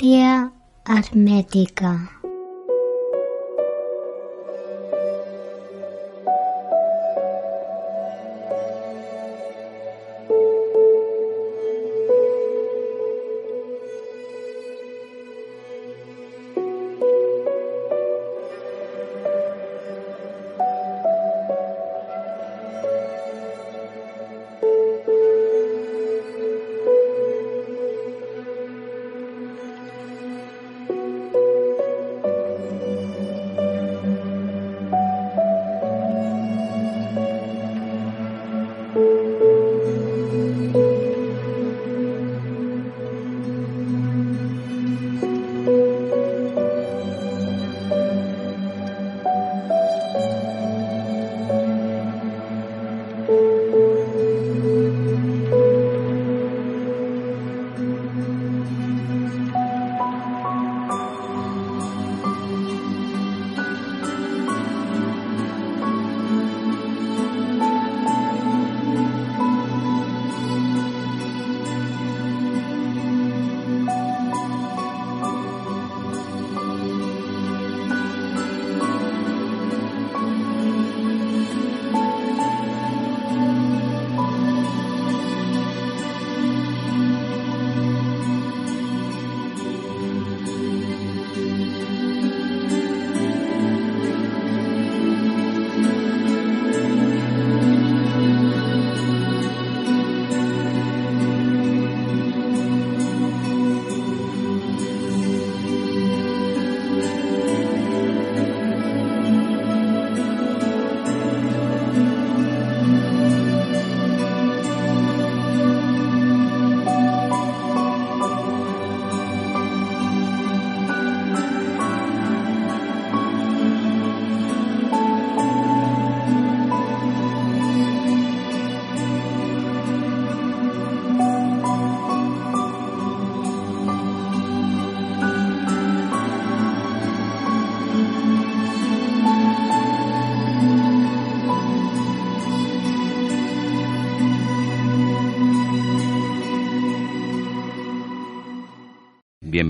Área hermética.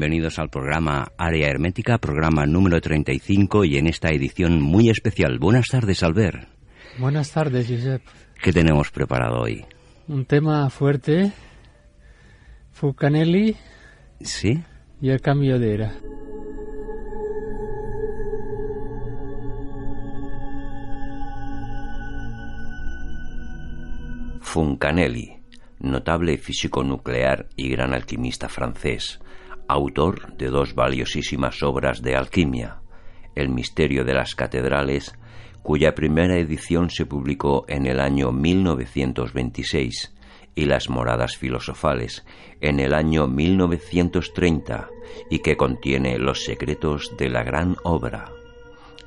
Bienvenidos al programa Área Hermética, programa número 35 y en esta edición muy especial. Buenas tardes, Albert. Buenas tardes, Josep. ¿Qué tenemos preparado hoy? Un tema fuerte, Fucanelli ¿Sí? y el cambio de era. Funcanelli, notable físico nuclear y gran alquimista francés, autor de dos valiosísimas obras de alquimia, El misterio de las catedrales, cuya primera edición se publicó en el año 1926, y Las moradas filosofales en el año 1930, y que contiene los secretos de la gran obra.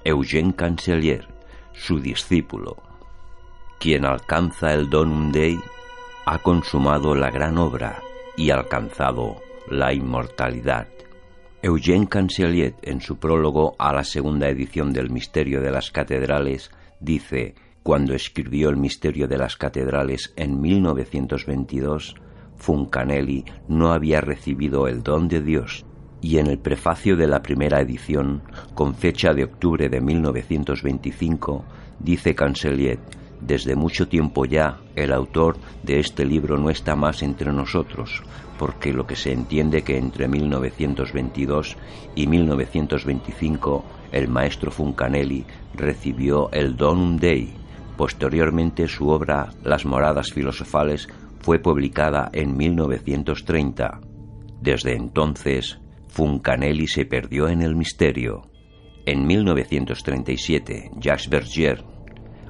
Eugène Cancelier, su discípulo, quien alcanza el Donum Dei, ha consumado la gran obra y alcanzado la inmortalidad. Eugène Cancelier, en su prólogo a la segunda edición del Misterio de las Catedrales, dice, cuando escribió el Misterio de las Catedrales en 1922, Funcanelli no había recibido el don de Dios, y en el prefacio de la primera edición, con fecha de octubre de 1925, dice Cancelier, desde mucho tiempo ya el autor de este libro no está más entre nosotros, porque lo que se entiende que entre 1922 y 1925 el maestro Funcanelli recibió el Donum Dei. Posteriormente su obra Las moradas filosofales fue publicada en 1930. Desde entonces, Funcanelli se perdió en el misterio. En 1937, Jacques Berger,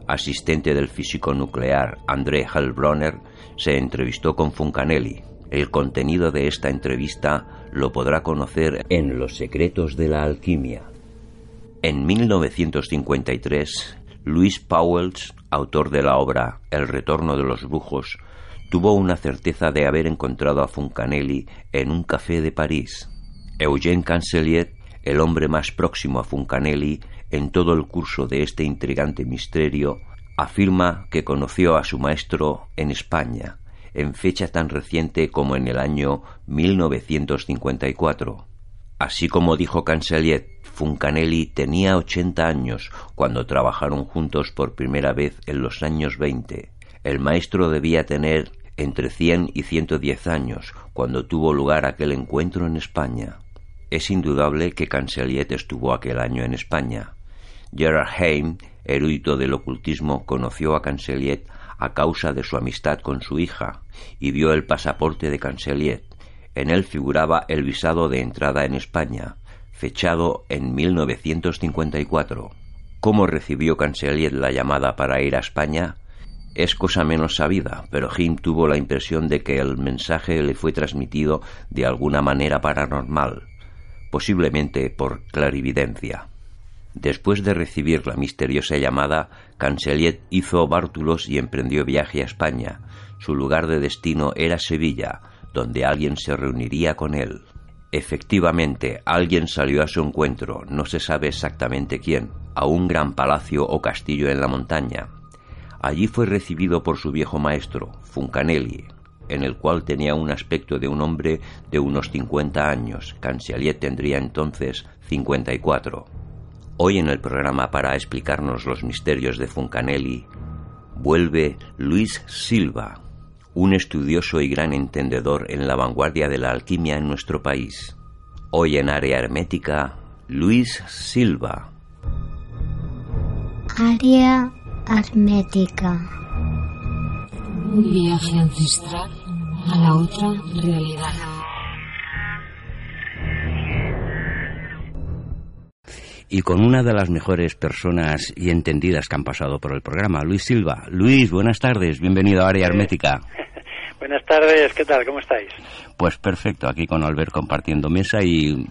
asistente del físico nuclear André Hellbronner, se entrevistó con Funcanelli. El contenido de esta entrevista lo podrá conocer en Los secretos de la alquimia. En 1953, Louis Pauwels, autor de la obra El retorno de los brujos, tuvo una certeza de haber encontrado a Funcanelli en un café de París. Eugène Cancelier, el hombre más próximo a Funcanelli en todo el curso de este intrigante misterio, afirma que conoció a su maestro en España, en fecha tan reciente como en el año 1954. Así como dijo Cancelier, Funcanelli tenía 80 años cuando trabajaron juntos por primera vez en los años 20. El maestro debía tener entre 100 y 110 años cuando tuvo lugar aquel encuentro en España. Es indudable que Cancelier estuvo aquel año en España. Gerard Heim, erudito del ocultismo, conoció a Cancelier a causa de su amistad con su hija y vio el pasaporte de Cancelier. En él figuraba el visado de entrada en España, fechado en 1954. ¿Cómo recibió Cancelier la llamada para ir a España? Es cosa menos sabida, pero Jim tuvo la impresión de que el mensaje le fue transmitido de alguna manera paranormal, posiblemente por clarividencia. Después de recibir la misteriosa llamada, Cancelier hizo bártulos y emprendió viaje a España. Su lugar de destino era Sevilla, donde alguien se reuniría con él. Efectivamente, alguien salió a su encuentro, no se sabe exactamente quién, a un gran palacio o castillo en la montaña. Allí fue recibido por su viejo maestro, Funcanelli, en el cual tenía un aspecto de un hombre de unos 50 años. Cancelier tendría entonces 54. Hoy en el programa para explicarnos los misterios de Funcanelli vuelve Luis Silva, un estudioso y gran entendedor en la vanguardia de la alquimia en nuestro país. Hoy en área hermética, Luis Silva. Área hermética. Un viaje ancestral a la otra realidad. Y con una de las mejores personas y entendidas que han pasado por el programa, Luis Silva. Luis, buenas tardes, bienvenido a Área Hermética. Buenas tardes, ¿qué tal? ¿Cómo estáis? Pues perfecto, aquí con Albert compartiendo mesa y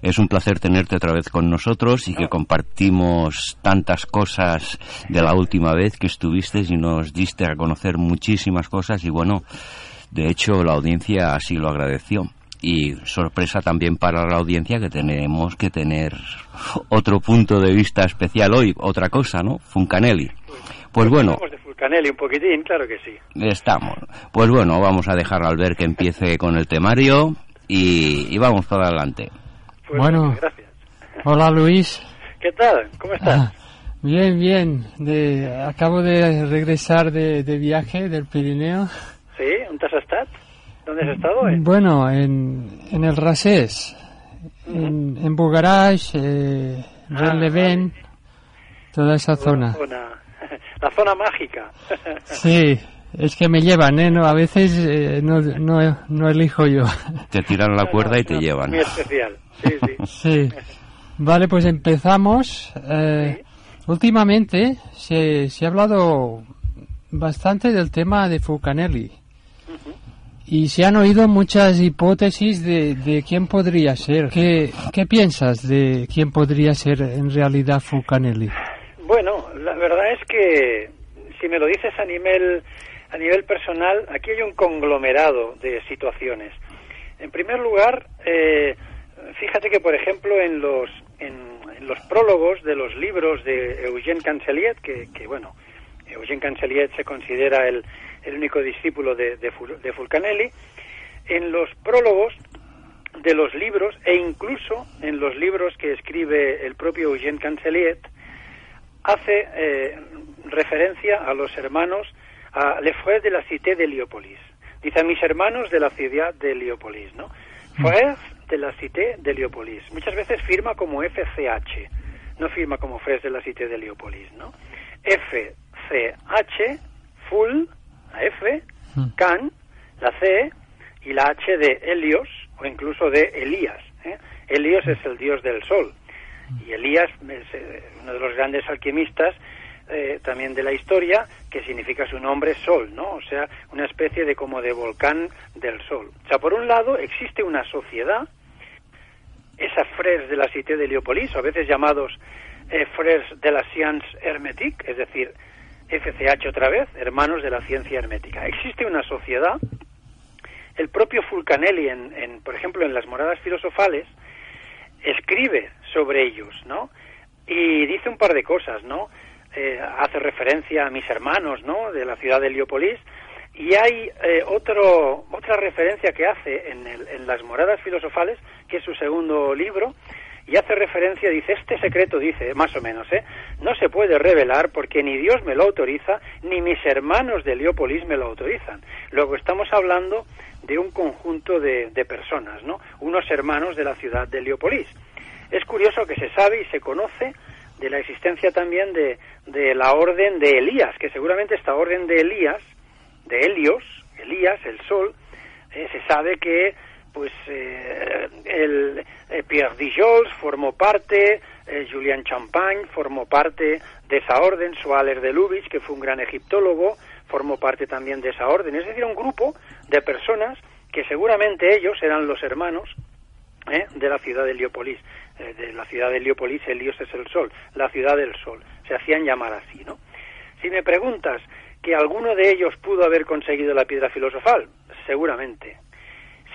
es un placer tenerte otra vez con nosotros y que compartimos tantas cosas de la última vez que estuviste y nos diste a conocer muchísimas cosas y bueno, de hecho la audiencia así lo agradeció y sorpresa también para la audiencia que tenemos que tener otro punto de vista especial hoy, otra cosa, ¿no? Funcanelli. Pues bueno. Fulcanelli un poquitín, claro que sí. Estamos. Pues bueno, vamos a dejar al ver que empiece con el temario y, y vamos para adelante. Pues Bueno. Gracias. Hola Luis. ¿Qué tal? ¿Cómo estás? Ah, bien, bien. De, acabo de regresar de, de viaje del Pirineo. ¿Sí? ¿Dónde has estado? ¿Dónde has estado? eh? Bueno, en, en el Rasés, en, en Bugarach, eh, Ah, Renleven, toda esa zona. Zona- La zona mágica. Sí, es que me llevan, ¿eh? No, a veces eh, no, no, no elijo yo. Te tiran la cuerda y te No, llevan. Muy especial. Sí, sí. Sí. Vale, pues empezamos. Eh, últimamente se, se ha hablado bastante del tema de Fulcanelli. Y se han oído muchas hipótesis de, de quién podría ser. ¿Qué, ¿Qué piensas de quién podría ser en realidad Fulcanelli? Bueno, la verdad es que si me lo dices a nivel a nivel personal, aquí hay un conglomerado de situaciones. En primer lugar, eh, fíjate que por ejemplo en los en, los prólogos de los libros de Eugène Canceliet, que, que bueno, Eugène Canceliet se considera el, el único discípulo de, de, de Fulcanelli, en los prólogos de los libros e incluso en los libros que escribe el propio Eugène Canceliet, hace eh, referencia a los hermanos, a Frères de la Cité de Heliópolis. Dice a mis hermanos de la ciudad de Heliópolis, ¿no? Frères de la Cité de Heliópolis. Muchas veces firma como FCH, no firma como Frères de la Cité de Heliópolis, ¿no? FCH, full, la F, Can, la C y la H de Helios o incluso de Elías. ¿eh? Helios es el dios del sol y Elías es eh, uno de los grandes alquimistas eh, también de la historia que significa su nombre sol, ¿no? O sea, una especie de como de volcán del sol. O sea, por un lado existe una sociedad esa frères de la Cité de Heliópolis, o a veces llamados eh, frères de la science hermétique, es decir, FCH otra vez, Hermanos de la Ciencia Hermética. Existe una sociedad, el propio Fulcanelli, en, en, por ejemplo, en las moradas filosofales, escribe sobre ellos, ¿no? Y dice un par de cosas, ¿no? Eh, hace referencia a mis hermanos, ¿no? De la ciudad de Heliópolis. Y hay eh, otro, otra referencia que hace en, las moradas filosofales, que es su segundo libro, y hace referencia, dice, este secreto, dice, más o menos, ¿eh? no se puede revelar porque ni Dios me lo autoriza, ni mis hermanos de Heliópolis me lo autorizan. Luego estamos hablando de un conjunto de, de personas, ¿no? Unos hermanos de la ciudad de Heliópolis. Es curioso que se sabe y se conoce de la existencia también de, de la orden de Elías, que seguramente esta orden de Elías, de Helios, Elías, el sol, eh, se sabe que pues eh, el eh, Pierre Dijols formó parte, eh, Julian Champagne formó parte de esa orden, Soaler de Lubitsch, que fue un gran egiptólogo, formó parte también de esa orden. Es decir, un grupo de personas que seguramente ellos eran los hermanos ¿eh? de la ciudad de Heliópolis, eh, de la ciudad de Heliópolis, Helios es el sol, la ciudad del sol, se hacían llamar así, ¿no? Si me preguntas que alguno de ellos pudo haber conseguido la piedra filosofal, seguramente,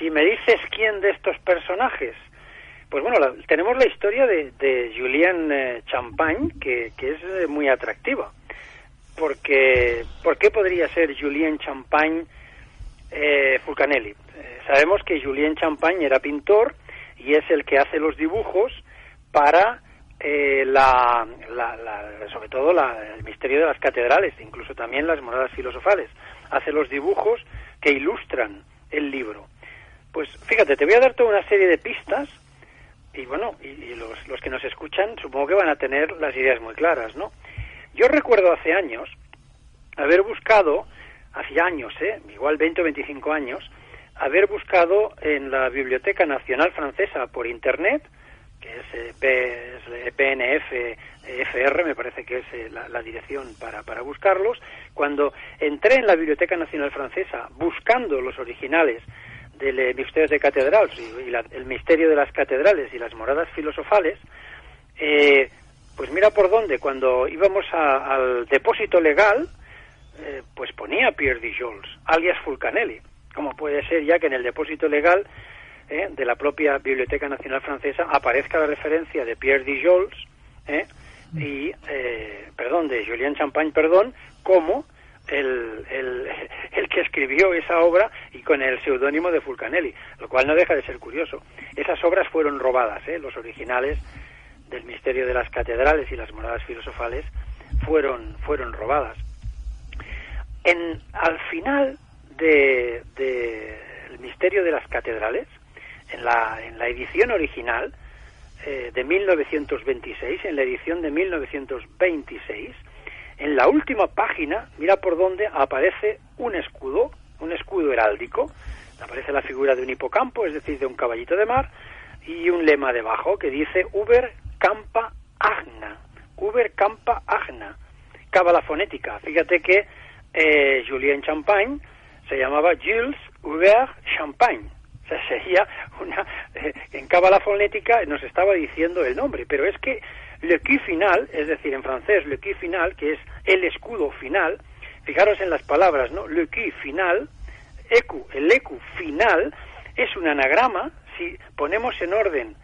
si me dices quién de estos personajes, pues bueno, la, tenemos la historia de, de Julien eh, Champagne, que, es eh, muy atractiva. Porque, ¿Por qué podría ser Julien Champagne eh, Fulcanelli? Eh, sabemos que Julien Champagne era pintor y es el que hace los dibujos para eh, la, la, la, sobre todo la, el misterio de las catedrales, incluso también las moradas filosofales. Hace los dibujos que ilustran el libro. Pues fíjate, te voy a dar toda una serie de pistas y bueno, y, los, los, que nos escuchan supongo que van a tener las ideas muy claras, ¿no? Yo recuerdo hace años haber buscado, hace años, ¿eh? igual 20 o 25 años, haber buscado en la Biblioteca Nacional Francesa por Internet, que es, eh, P, es PNF FR, me parece que es eh, la, la, dirección para, para buscarlos, cuando entré en la Biblioteca Nacional Francesa buscando los originales del eh, misterio de catedral y, la, el misterio de las catedrales y las moradas filosofales, eh, pues mira por dónde, cuando íbamos a, al depósito legal, eh, pues ponía Pierre Dijols, alias Fulcanelli. como puede ser ya que en el depósito legal eh, de la propia Biblioteca Nacional Francesa aparezca la referencia de Pierre Dijols eh, y, perdón, de Julien Champagne, perdón, como el, el, el, que escribió esa obra y con el seudónimo de Fulcanelli, lo cual no deja de ser curioso. Esas obras fueron robadas, ¿eh? los originales del misterio de las catedrales y las moradas filosofales fueron, fueron robadas. En, al final del de, misterio de las catedrales, en la, en la edición original eh, de 1926, en la edición de 1926, en la última página, mira por dónde aparece un escudo, un escudo heráldico, aparece la figura de un hipocampo, es decir, de un caballito de mar, y un lema debajo que dice Uber campa agna, Uber campa agna, cábala fonética. Fíjate que eh, Julien Champagne se llamaba Jules Hubert Champagne. O sea, una... Eh, en cábala fonética nos estaba diciendo el nombre, pero es que le qui final, es decir, en francés, le qui final, que es el escudo final, fijaros en las palabras, ¿no? Le qui final, ecu, el ecu final, es un anagrama, si ponemos en orden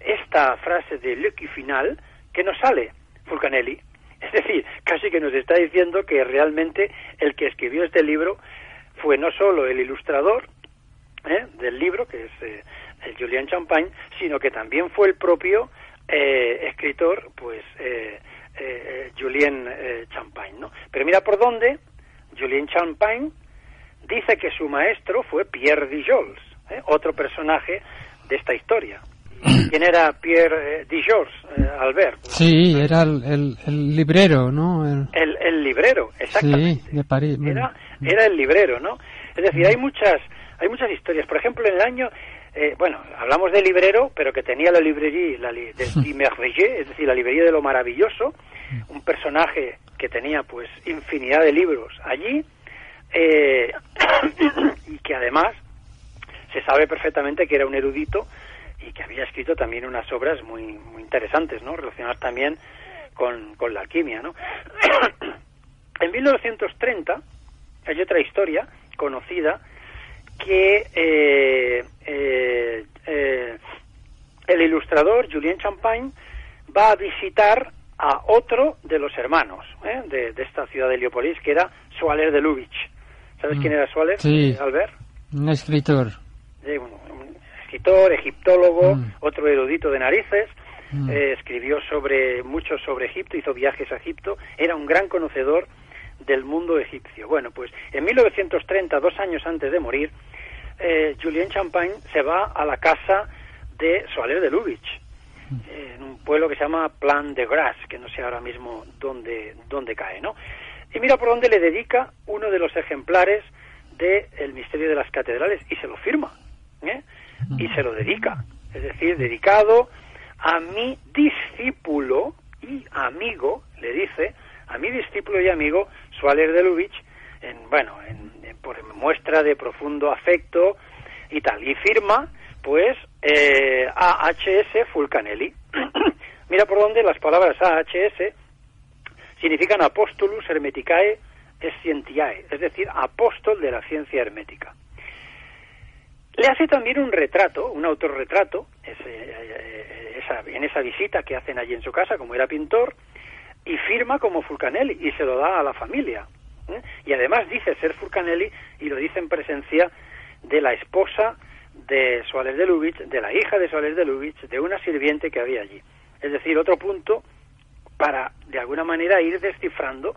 esta frase de le qui final, que nos sale Fulcanelli. Es decir, casi que nos está diciendo que realmente el que escribió este libro fue no solo el ilustrador ¿eh? del libro, que es eh, el Julien Champagne, sino que también fue el propio eh, escritor, pues eh, eh, Julien Champagne, ¿no? Pero mira por dónde Julien Champagne dice que su maestro fue Pierre Dijols, otro personaje de esta historia. ¿Quién era Pierre eh, Dijols, eh, Albert? Sí, era el, el, el librero, ¿no? El... el... El, librero, exactamente. Sí, de París. Era, era el librero, ¿no? Es decir, hay muchas, hay muchas historias. Por ejemplo, en el año eh, bueno, hablamos de librero, pero que tenía la librería la li de Merveilleux, es decir, la librería de lo maravilloso, un personaje que tenía pues infinidad de libros allí eh, y que además se sabe perfectamente que era un erudito y que había escrito también unas obras muy, muy interesantes, ¿no? Relacionadas también con, con la alquimia, ¿no? en 1930 hay otra historia conocida que eh, eh, eh, el ilustrador Julien Champagne va a visitar a otro de los hermanos de, esta ciudad de Heliópolis, que era Soaler de Lubitsch. ¿Sabes mm. quién era Soaler? Sí, Albert. Un escritor. un escritor, egiptólogo, mm. otro erudito de narices. Mm. escribió sobre mucho sobre Egipto, hizo viajes a Egipto, era un gran conocedor del mundo egipcio. Bueno, pues en 1930, dos años antes de morir, eh, Julien Champagne se va a la casa de Soaler de Lubitsch, en un pueblo que se llama Plan de Gras, que no sé ahora mismo dónde, dónde cae, ¿no? Y mira por dónde le dedica uno de los ejemplares de El misterio de las catedrales y se lo firma, ¿eh? Y se lo dedica, es decir, dedicado a mi discípulo y amigo, le dice, a mi discípulo y amigo Suárez de Lubitsch, en, bueno, en, por muestra de profundo afecto y tal. Y firma, pues, eh, AHS Fulcanelli. Mira por dónde las palabras AHS significan Apostolus Hermeticae Scientiae, es decir, apóstol de la ciencia hermética. Le hace también un retrato, un autorretrato, ese, eh, esa, en esa visita que hacen allí en su casa, como era pintor, y firma como Fulcanelli y se lo da a la familia. ¿eh? Y además dice ser Fulcanelli y lo dice en presencia de la esposa de Suárez de Lubitsch, de la hija de Suárez de Lubitsch, de una sirviente que había allí. Es decir, otro punto para de alguna manera ir descifrando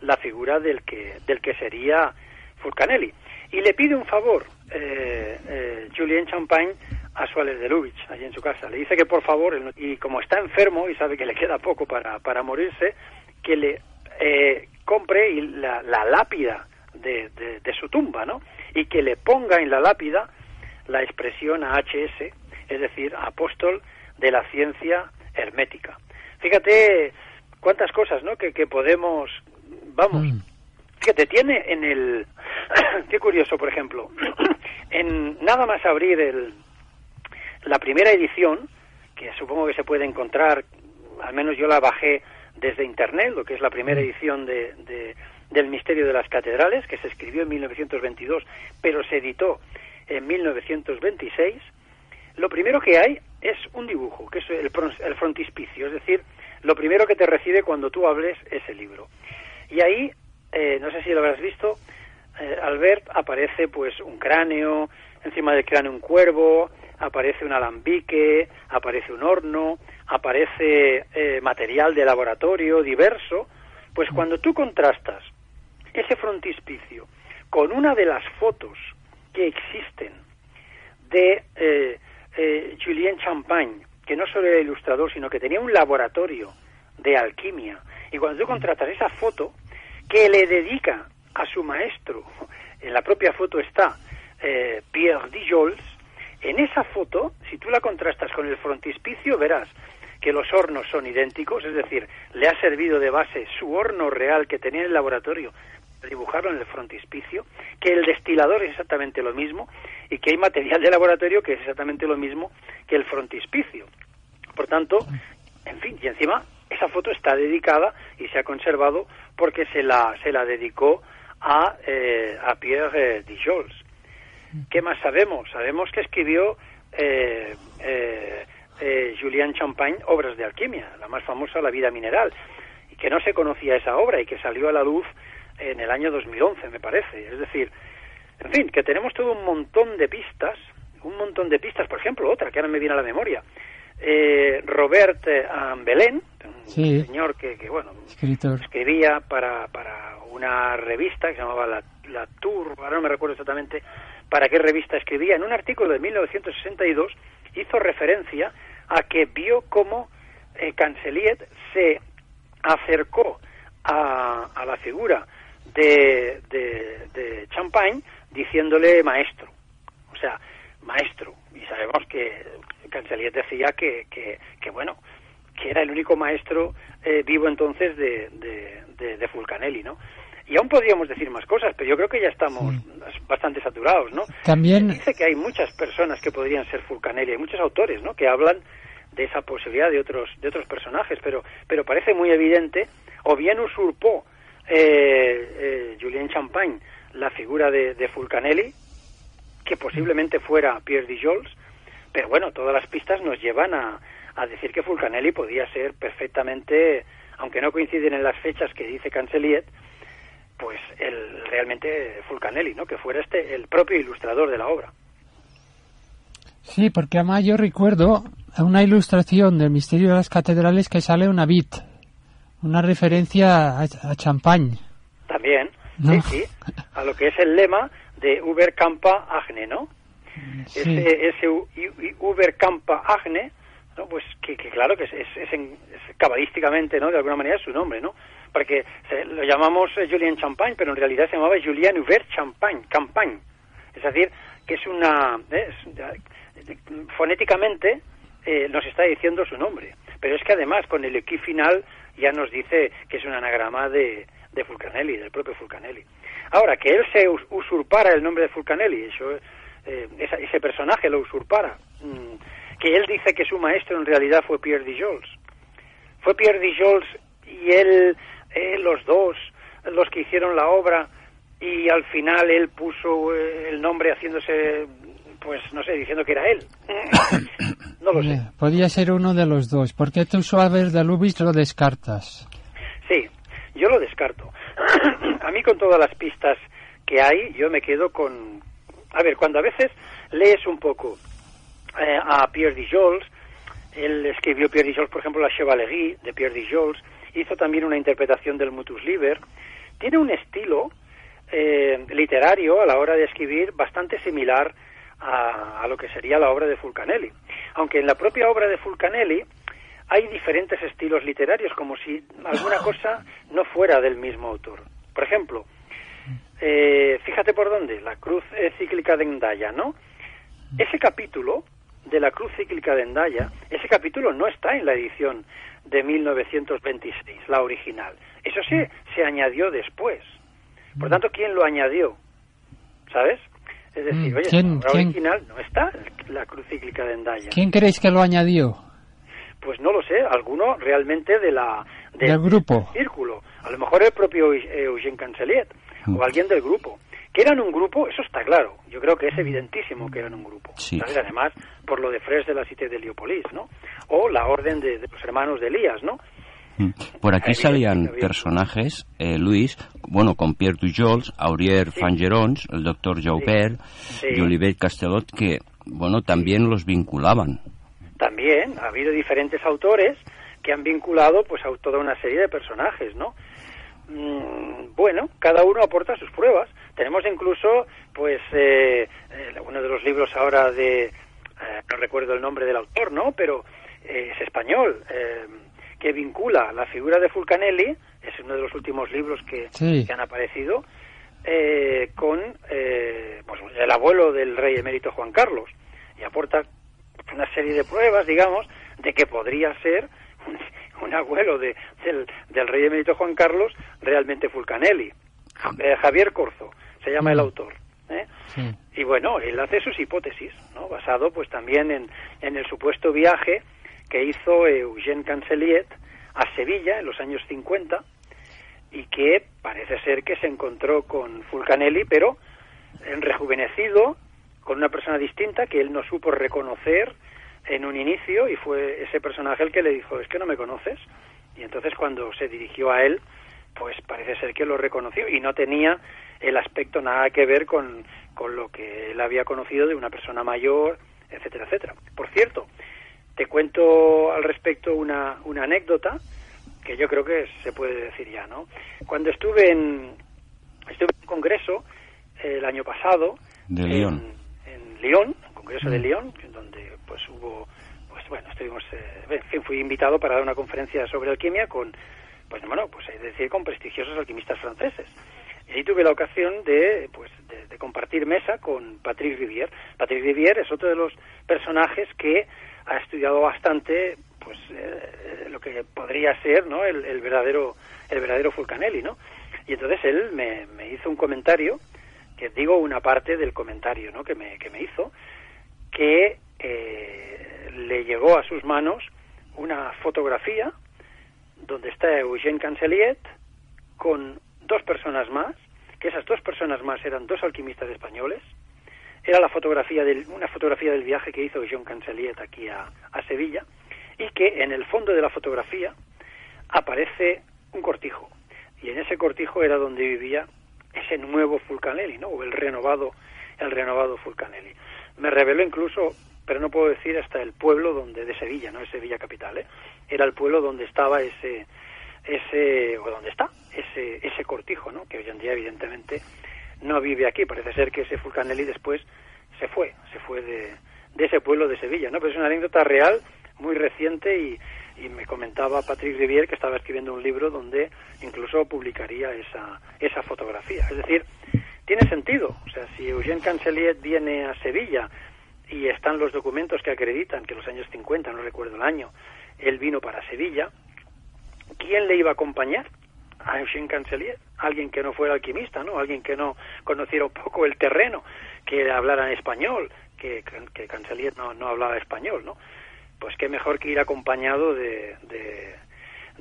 la figura del que, del que sería Fulcanelli. Y le pide un favor eh, eh, Julien Champagne a Suárez de Lubitsch, allí en su casa. Le dice que por favor, y como está enfermo y sabe que le queda poco para, para morirse, que le eh, compre la, la lápida de, de, su tumba, ¿no? Y que le ponga en la lápida la expresión AHS, es decir, apóstol de la ciencia hermética. Fíjate cuántas cosas, ¿no? Que, que podemos, vamos, mm. fíjate, tiene en el, qué curioso, por ejemplo, en nada más abrir el, la primera edición, que supongo que se puede encontrar, al menos yo la bajé desde Internet, lo que es la primera mm. edición de, del Misterio de las Catedrales, que se escribió en 1922, pero se editó en 1926, lo primero que hay es un dibujo, que es el, el frontispicio, es decir, lo primero que te recibe cuando tú hables ese libro. Y ahí, eh, no sé si lo habrás visto, eh, Albert aparece pues un cráneo, encima del cráneo un cuervo, aparece un alambique, aparece un horno, aparece eh, material de laboratorio diverso, pues mm. cuando tú contrastas ese frontispicio con una de las fotos que existen de eh, eh, Julien Champagne, que no solo era ilustrador, sino que tenía un laboratorio de alquimia, y cuando tú mm. contrastas esa foto, que le dedica a su maestro, en la propia foto está Pierre Dijols, en esa foto, si tú la contrastas con el frontispicio, verás que los hornos son idénticos, es decir, le ha servido de base su horno real que tenía en el laboratorio para dibujarlo en el frontispicio, que el destilador es exactamente lo mismo y que hay material de laboratorio que es exactamente lo mismo que el frontispicio. Por tanto, en fin, y encima esa foto está dedicada y se ha conservado porque se la, se la dedicó a, eh, a Pierre eh, Dijols. ¿Qué más sabemos? Sabemos que escribió eh, eh, eh, Julian Champagne obras de alquimia, la más famosa, La vida mineral, y que no se conocía esa obra y que salió a la luz en el año 2011, me parece. Es decir, en fin, que tenemos todo un montón de pistas, un montón de pistas, por ejemplo, otra que ahora me viene a la memoria. Robert Ambelén, un señor que, bueno, escribía para, para una revista que se llamaba La, la Tour, ahora no me recuerdo exactamente para qué revista escribía, en un artículo de 1962 hizo referencia a que vio cómo eh, Canceliet se acercó a, la figura de, de, Champagne diciéndole maestro, o sea, maestro. Y sabemos que Canceliet decía que, que, bueno, que era el único maestro eh, vivo entonces de, de, de Fulcanelli, ¿no? Y aún podríamos decir más cosas, pero yo creo que ya estamos bastante saturados, ¿no? También... Dice que hay muchas personas que podrían ser Fulcanelli, hay muchos autores, ¿no?, que hablan de esa posibilidad de otros, de otros personajes, pero, pero parece muy evidente, o bien usurpó eh, Julien Champagne la figura de, de, Fulcanelli, que posiblemente fuera Pierre Dijols, pero bueno, todas las pistas nos llevan a, a decir que Fulcanelli podía ser perfectamente, aunque no coinciden en las fechas que dice Canceliet, pues el realmente Fulcanelli, ¿no? Que fuera este el propio ilustrador de la obra. Sí, porque además yo recuerdo una ilustración del Misterio de las Catedrales que sale una bit, una referencia a, a Champagne. También, sí, sí, a lo que es el lema de Uber Campa Agne, ¿no? Sí. Ese, ese Uber Campa Agne, ¿no? Pues que, que claro que es, es, en, es, cabalísticamente, ¿no? De alguna manera es su nombre, ¿no? Porque se, lo llamamos eh, Julien Champagne, pero en realidad se llamaba Julien Hubert Champagne, Campagne. Es decir, que es una... ¿eh? Fonéticamente eh, nos está diciendo su nombre. Pero es que además con el equi final ya nos dice que es un anagrama de, de Fulcanelli, del propio Fulcanelli. Ahora, que él se usurpara el nombre de Fulcanelli, eso, eh, ese personaje lo usurpara, mmm, que él dice que su maestro en realidad fue Pierre Dijols. Fue Pierre Dijols y él, eh, los dos, los que hicieron la obra, y al final él puso eh, el nombre haciéndose, pues no sé, diciendo que era él. no lo sé. Podía ser uno de los dos, porque tú Suárez de Lubis lo descartas. Sí, yo lo descarto. a mí con todas las pistas que hay, yo me quedo con... A ver, cuando a veces lees un poco eh, a Pierre Dijols, él escribió Pierre Dijols, por ejemplo, la Chevalerie de Pierre Dijols, hizo también una interpretación del Mutus Liber, tiene un estilo eh, literario a la hora de escribir bastante similar a, a, lo que sería la obra de Fulcanelli. Aunque en la propia obra de Fulcanelli hay diferentes estilos literarios, como si alguna cosa no fuera del mismo autor. Por ejemplo, eh, fíjate por dónde, la cruz cíclica de Endaya, ¿no? Ese capítulo de la cruz cíclica de Endaya, ese capítulo no está en la edición de 1926, la original. Eso sí, se añadió después. Por tanto, ¿quién lo añadió? ¿Sabes? Es decir, oye, ¿Quién, la quién? original no está la cruz cíclica de Endaya. ¿Quién creéis que lo añadió? Pues no lo sé, alguno realmente de la de, del grupo, del círculo. A lo mejor el propio Eugène Canceliet mm. o alguien del grupo. Que eran un grupo, eso está claro. Yo creo que es evidentísimo que eran un grupo. Además, por lo de Fres de la Cité de Heliopolis, ¿no? O la orden de, de los hermanos de Elías, ¿no? Por aquí salían personajes, eh, Luis, bueno, con Pierre Dujols, Aurier sí. Fangerons, el doctor Jaubert, sí. y Olivet Castelot, que, bueno, también los vinculaban. También ha habido diferentes autores que han vinculado pues a toda una serie de personajes, ¿no? Mm, bueno, cada uno aporta sus pruebas. Tenemos incluso, pues, eh, eh, uno de los libros ahora de, eh, no recuerdo el nombre del autor, ¿no? Pero es español, que vincula la figura de Fulcanelli, es uno de los últimos libros que, sí. que han aparecido, con pues, el abuelo del rey emérito Juan Carlos, y aporta una serie de pruebas, digamos, de que podría ser un, un abuelo de, del, del, rey emérito Juan Carlos realmente Fulcanelli. Eh, Javier Corzo se llama mm. el autor. ¿eh? Sí. Y bueno, él hace sus hipótesis, ¿no? basado pues también en, en el supuesto viaje que hizo Eugène Canceliet a Sevilla en los años 50 y que parece ser que se encontró con Fulcanelli, pero rejuvenecido, con una persona distinta que él no supo reconocer en un inicio y fue ese personaje el que le dijo, es que no me conoces. Y entonces cuando se dirigió a él, pues parece ser que lo reconoció y no tenía el aspecto nada que ver con, con lo que él había conocido de una persona mayor, etcétera, etcétera. Por cierto, te cuento al respecto una, una anécdota que yo creo que se puede decir ya, ¿no? Cuando estuve en, estuve en un congreso eh, el año pasado de Lyon. En, en Lyon, un congreso mm. de Lyon, donde pues hubo, pues bueno, estuvimos, eh, en fin, fui invitado para dar una conferencia sobre alquimia con, pues bueno, pues es decir, con prestigiosos alquimistas franceses. Y ahí tuve la ocasión de, pues, de, compartir mesa con Patrick Rivière. Patrick Rivière es otro de los personajes que ha estudiado bastante, pues, eh, lo que podría ser, ¿no? El, el, verdadero, el verdadero Fulcanelli, ¿no? Y entonces él me, me hizo un comentario, que digo una parte del comentario, ¿no? Que me, que me hizo, que eh, le llegó a sus manos una fotografía donde está Eugène Canceliet con dos personas más, que esas dos personas más eran dos alquimistas españoles. Era la fotografía del, una fotografía del viaje que hizo Jean Canceliet aquí a, a Sevilla y que en el fondo de la fotografía aparece un cortijo. Y en ese cortijo era donde vivía ese nuevo Fulcanelli, ¿no? O el renovado, el renovado Fulcanelli. Me reveló incluso, pero no puedo decir hasta el pueblo donde de Sevilla, no es Sevilla capital, ¿eh? Era el pueblo donde estaba ese ese o donde está ese ese cortijo, ¿no? Que hoy en día evidentemente no vive aquí. Parece ser que ese Fulcanelli después se fue, se fue de, de ese pueblo de Sevilla, ¿no? Pero es una anécdota real, muy reciente y, y me comentaba Patrick Rivière que estaba escribiendo un libro donde incluso publicaría esa, esa fotografía. Es decir, tiene sentido. O sea, si Eugène Cancelier viene a Sevilla y están los documentos que acreditan que en los años 50, no recuerdo el año, él vino para Sevilla, ¿quién le iba a acompañar? A Eugène Cancelier, alguien que no fuera alquimista, ¿no? Alguien que no conociera un poco el terreno, que hablara en español, que, que Cancelier no, no hablaba español, ¿no? pues qué mejor que ir acompañado de,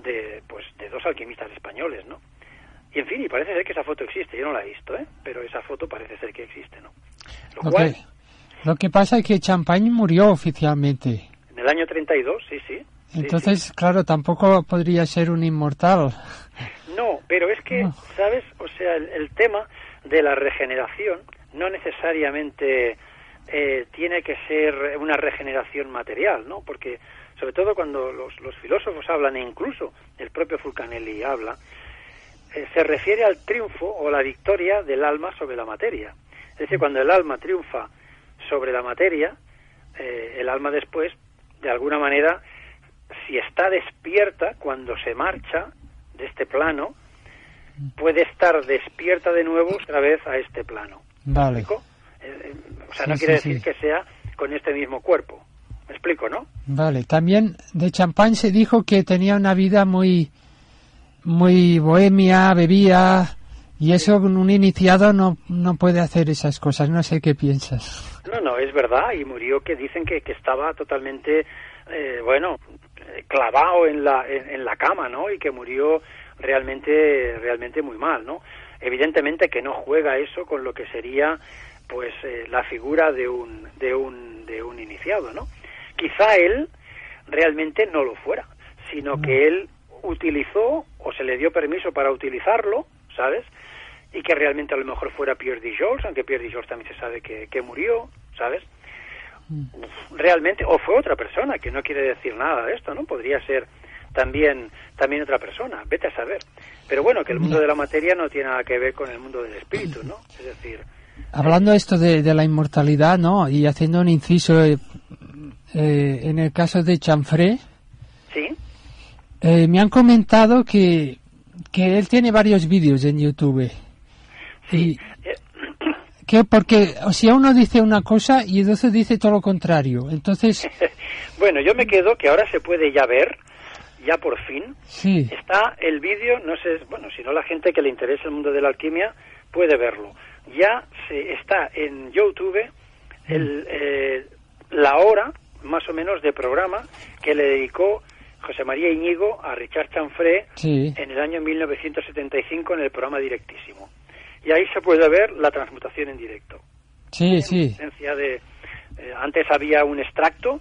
de, pues de dos alquimistas españoles, ¿no? Y en fin, y parece ser que esa foto existe, yo no la he visto, ¿eh? Pero esa foto parece ser que existe, ¿no? Lo, que, lo que pasa es que Champagne murió oficialmente. En el año 32, sí, sí. Entonces, sí, claro, tampoco podría ser un inmortal. No, pero es que, no. ¿sabes? O sea, el, el tema de la regeneración no necesariamente eh, tiene que ser una regeneración material, ¿no? Porque sobre todo cuando los, los filósofos hablan, e incluso el propio Fulcanelli habla, eh, se refiere al triunfo o la victoria del alma sobre la materia. Es decir, cuando el alma triunfa sobre la materia, eh, el alma después, de alguna manera, si está despierta cuando se marcha de este plano, puede estar despierta de nuevo otra vez a este plano. Vale. Eh, o sea, sí, no quiere sí, decir sí. que sea con este mismo cuerpo. ¿Me explico, no? Vale. También de Champagne se dijo que tenía una vida muy, muy bohemia, bebía, y eso un iniciado no, no puede hacer esas cosas. No sé qué piensas. No, no, es verdad. Y murió que dicen que, que estaba totalmente, eh, bueno, clavado en la, en, en la cama, ¿no? Y que murió realmente, realmente muy mal, ¿no? Evidentemente que no juega eso con lo que sería pues eh, la figura de un, de un de un iniciado, ¿no? Quizá él realmente no lo fuera, sino Mm. que él utilizó o se le dio permiso para utilizarlo, ¿sabes? Y que realmente a lo mejor fuera Pierre Dijols, aunque Pierre Dijols también se sabe que, que murió, ¿sabes? Realmente, o fue otra persona, que no quiere decir nada de esto, ¿no? Podría ser también también otra persona, vete a saber. Pero bueno, que el mundo de la materia no tiene nada que ver con el mundo del espíritu, ¿no? Es decir, Hablando esto de, de, la inmortalidad, ¿no? Y haciendo un inciso eh, eh, en el caso de Chanfré, ¿Sí? eh, me han comentado que, que él tiene varios vídeos en YouTube. Sí. Y que porque, o sea, uno dice una cosa y entonces dice todo lo contrario. Entonces. bueno, yo me quedo que ahora se puede ya ver, ya por fin. Sí. Está el vídeo, no sé, bueno, si no la gente que le interesa el mundo de la alquimia puede verlo ya se está en YouTube el, eh, la hora más o menos de programa que le dedicó José María Iñigo a Richard Chanfré sí. en el año 1975 en el programa Directísimo. Y ahí se puede ver la transmutación en directo. Sí, sí. De, eh, antes había un extracto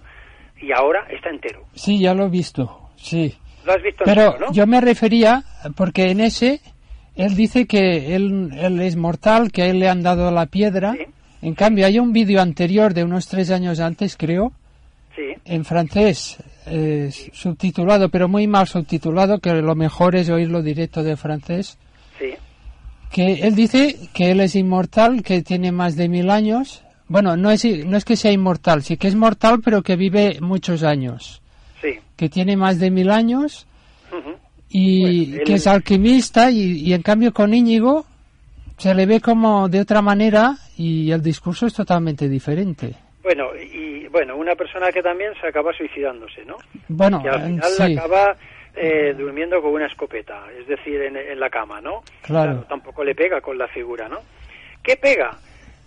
y ahora está entero. Sí, ya lo he visto, sí. ¿Lo has visto Pero entero, ¿no? yo me refería, porque en ese él dice que él, él, es mortal, que a él le han dado la piedra. ¿Sí? En cambio, hay un vídeo anterior de unos tres años antes, creo, ¿Sí? en francés, eh, subtitulado, pero muy mal subtitulado, que lo mejor es oírlo directo de francés. Que él dice que él es inmortal, que tiene más de mil años. Bueno, no es, no es que sea inmortal, sí que es mortal, pero que vive muchos años. Sí. Que tiene más de mil años. Uh -huh y pues él... que es alquimista y, y, en cambio con Íñigo se le ve como de otra manera y el discurso es totalmente diferente. Bueno, y bueno, una persona que también se acaba suicidándose, ¿no? Bueno, que al final sí. acaba eh, durmiendo con una escopeta, es decir, en, en la cama, ¿no? Claro. claro. Tampoco le pega con la figura, ¿no? ¿Qué pega?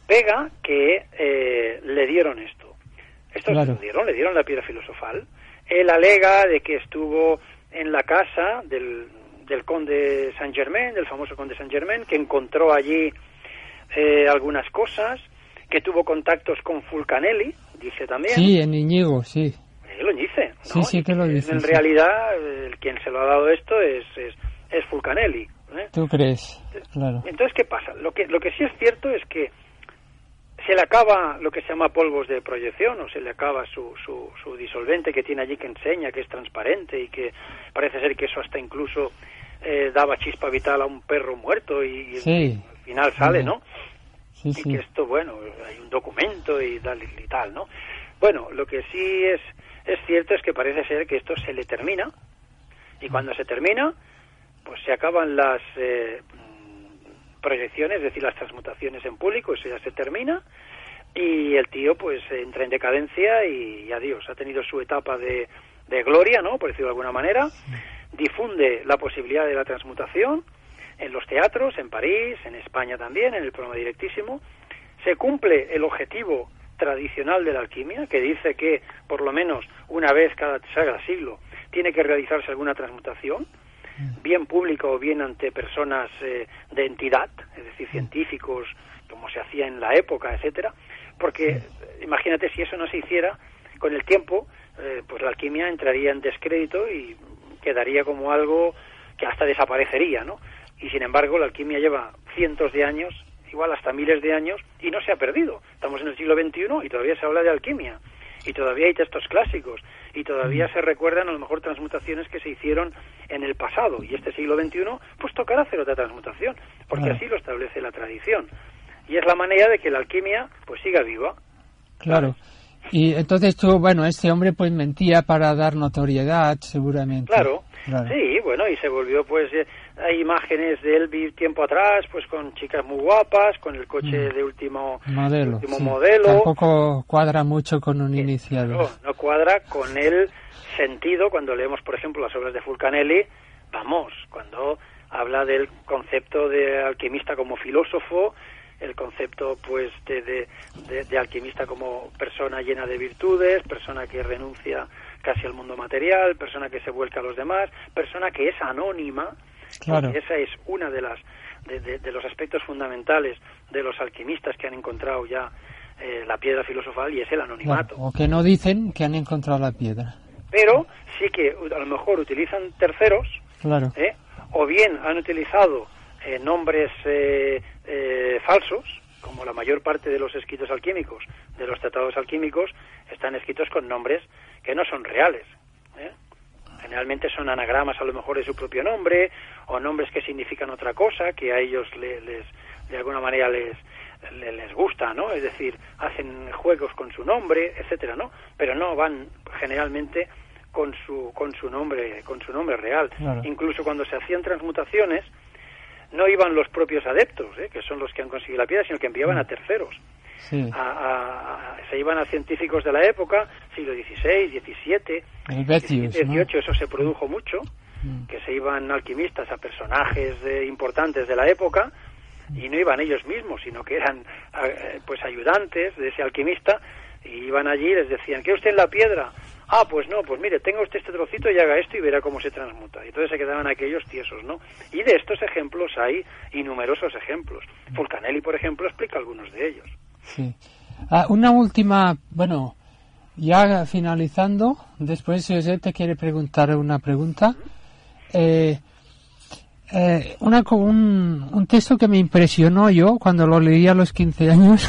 Pega que eh, le dieron esto. Esto claro. le dieron, le dieron la piedra filosofal. Él alega de que estuvo en la casa del, del conde Saint Germain, del famoso conde Saint Germain, que encontró allí eh, algunas cosas, que tuvo contactos con Fulcanelli, dice también. Sí, en Iñigo, sí. Él lo dice. ¿no? Sí, sí que lo dice, En sí. realidad, el quien se lo ha dado esto es, es, es Fulcanelli. ¿eh? ¿Tú crees? Claro. Entonces, ¿qué pasa? Lo que, lo que sí es cierto es que se le acaba lo que se llama polvos de proyección o se le acaba su, su, su disolvente que tiene allí que enseña que es transparente y que parece ser que eso hasta incluso eh, daba chispa vital a un perro muerto y, y Sí. al final sale, Sí. ¿no? Sí, y sí. que esto, bueno, hay un documento y tal y tal, ¿no? Bueno, lo que sí es, es cierto es que parece ser que esto se le termina. Y cuando se termina, pues se acaban las eh, proyecciones, es decir, las transmutaciones en público, eso ya se termina. Y el tío pues entra en decadencia y, y adiós, ha tenido su etapa de, de gloria, ¿no? Por decirlo de alguna manera, difunde la posibilidad de la transmutación en los teatros, en París, en España también, en el programa directísimo, se cumple el objetivo tradicional de la alquimia, que dice que por lo menos una vez cada, siglo tiene que realizarse alguna transmutación, bien pública o bien ante personas eh, de entidad, es decir, científicos, como se hacía en la época, etcétera, porque imagínate si eso no se hiciera, con el tiempo, eh, pues la alquimia entraría en descrédito y quedaría como algo que hasta desaparecería, ¿no? Y sin embargo, la alquimia lleva cientos de años, igual hasta miles de años, y no se ha perdido. Estamos en el siglo XXI y todavía se habla de alquimia, y todavía hay textos clásicos, y todavía se recuerdan a lo mejor transmutaciones que se hicieron en el pasado, y este siglo XXI, pues tocará hacer otra transmutación, porque Claro. así lo establece la tradición. Y es la manera de que la alquimia pues siga viva. Claro. Y entonces tú, bueno, este hombre pues mentía para dar notoriedad, seguramente. Claro. Claro. Sí, bueno, y se volvió, pues, eh, hay imágenes de él tiempo atrás, pues con chicas muy guapas, con el coche Mm. de último, Modelo. último sí. modelo. Tampoco cuadra mucho con un No, iniciado. no cuadra con el sentido cuando leemos, por ejemplo, las obras de Fulcanelli, vamos, cuando habla del concepto de alquimista como filósofo, el concepto pues de, de, de- de alquimista como persona llena de virtudes, persona que renuncia casi al mundo material, persona que se vuelca a los demás, persona que es anónima, Claro. porque esa es una de las de, de- de los aspectos fundamentales de los alquimistas que han encontrado ya eh, la piedra filosofal y es el anonimato O que no dicen que han encontrado la piedra. pero sí que a lo mejor utilizan terceros, Claro. ¿eh? o bien han utilizado eh, nombres eh, falsos, como la mayor parte de los escritos alquímicos, de los tratados alquímicos, están escritos con nombres que no son reales. ¿eh? Generalmente son anagramas a lo mejor de su propio nombre, o nombres que significan otra cosa, que a ellos le- les, de alguna manera les, le- les gusta, ¿no? Es decir, hacen juegos con su nombre, etcétera, ¿no? Pero no van generalmente con su con su nombre con su nombre real. Claro. Incluso cuando se hacían transmutaciones no iban los propios adeptos, ¿eh? que son los que han conseguido la piedra, sino que enviaban a terceros. Sí. A- a- se iban a científicos de la época, siglo XVI, XVII. XVIII, eso se produjo mucho, Mm. que se iban alquimistas a personajes eh, importantes de la época y no iban ellos mismos, sino que eran eh, pues ayudantes de ese alquimista y iban allí y les decían, ¿qué usted en la piedra? Ah, pues no, pues mire, tenga usted este trocito y haga esto y verá cómo se transmuta. Y entonces se quedaban aquellos tiesos, ¿no? Y de estos ejemplos hay innumerosos ejemplos. Fulcanelli, por ejemplo, explica algunos de ellos. Sí. Ah, una última, bueno, ya finalizando, después José te quiere preguntar una pregunta. Eh, eh, una, un, un texto que me impresionó yo cuando lo leí a los 15 años,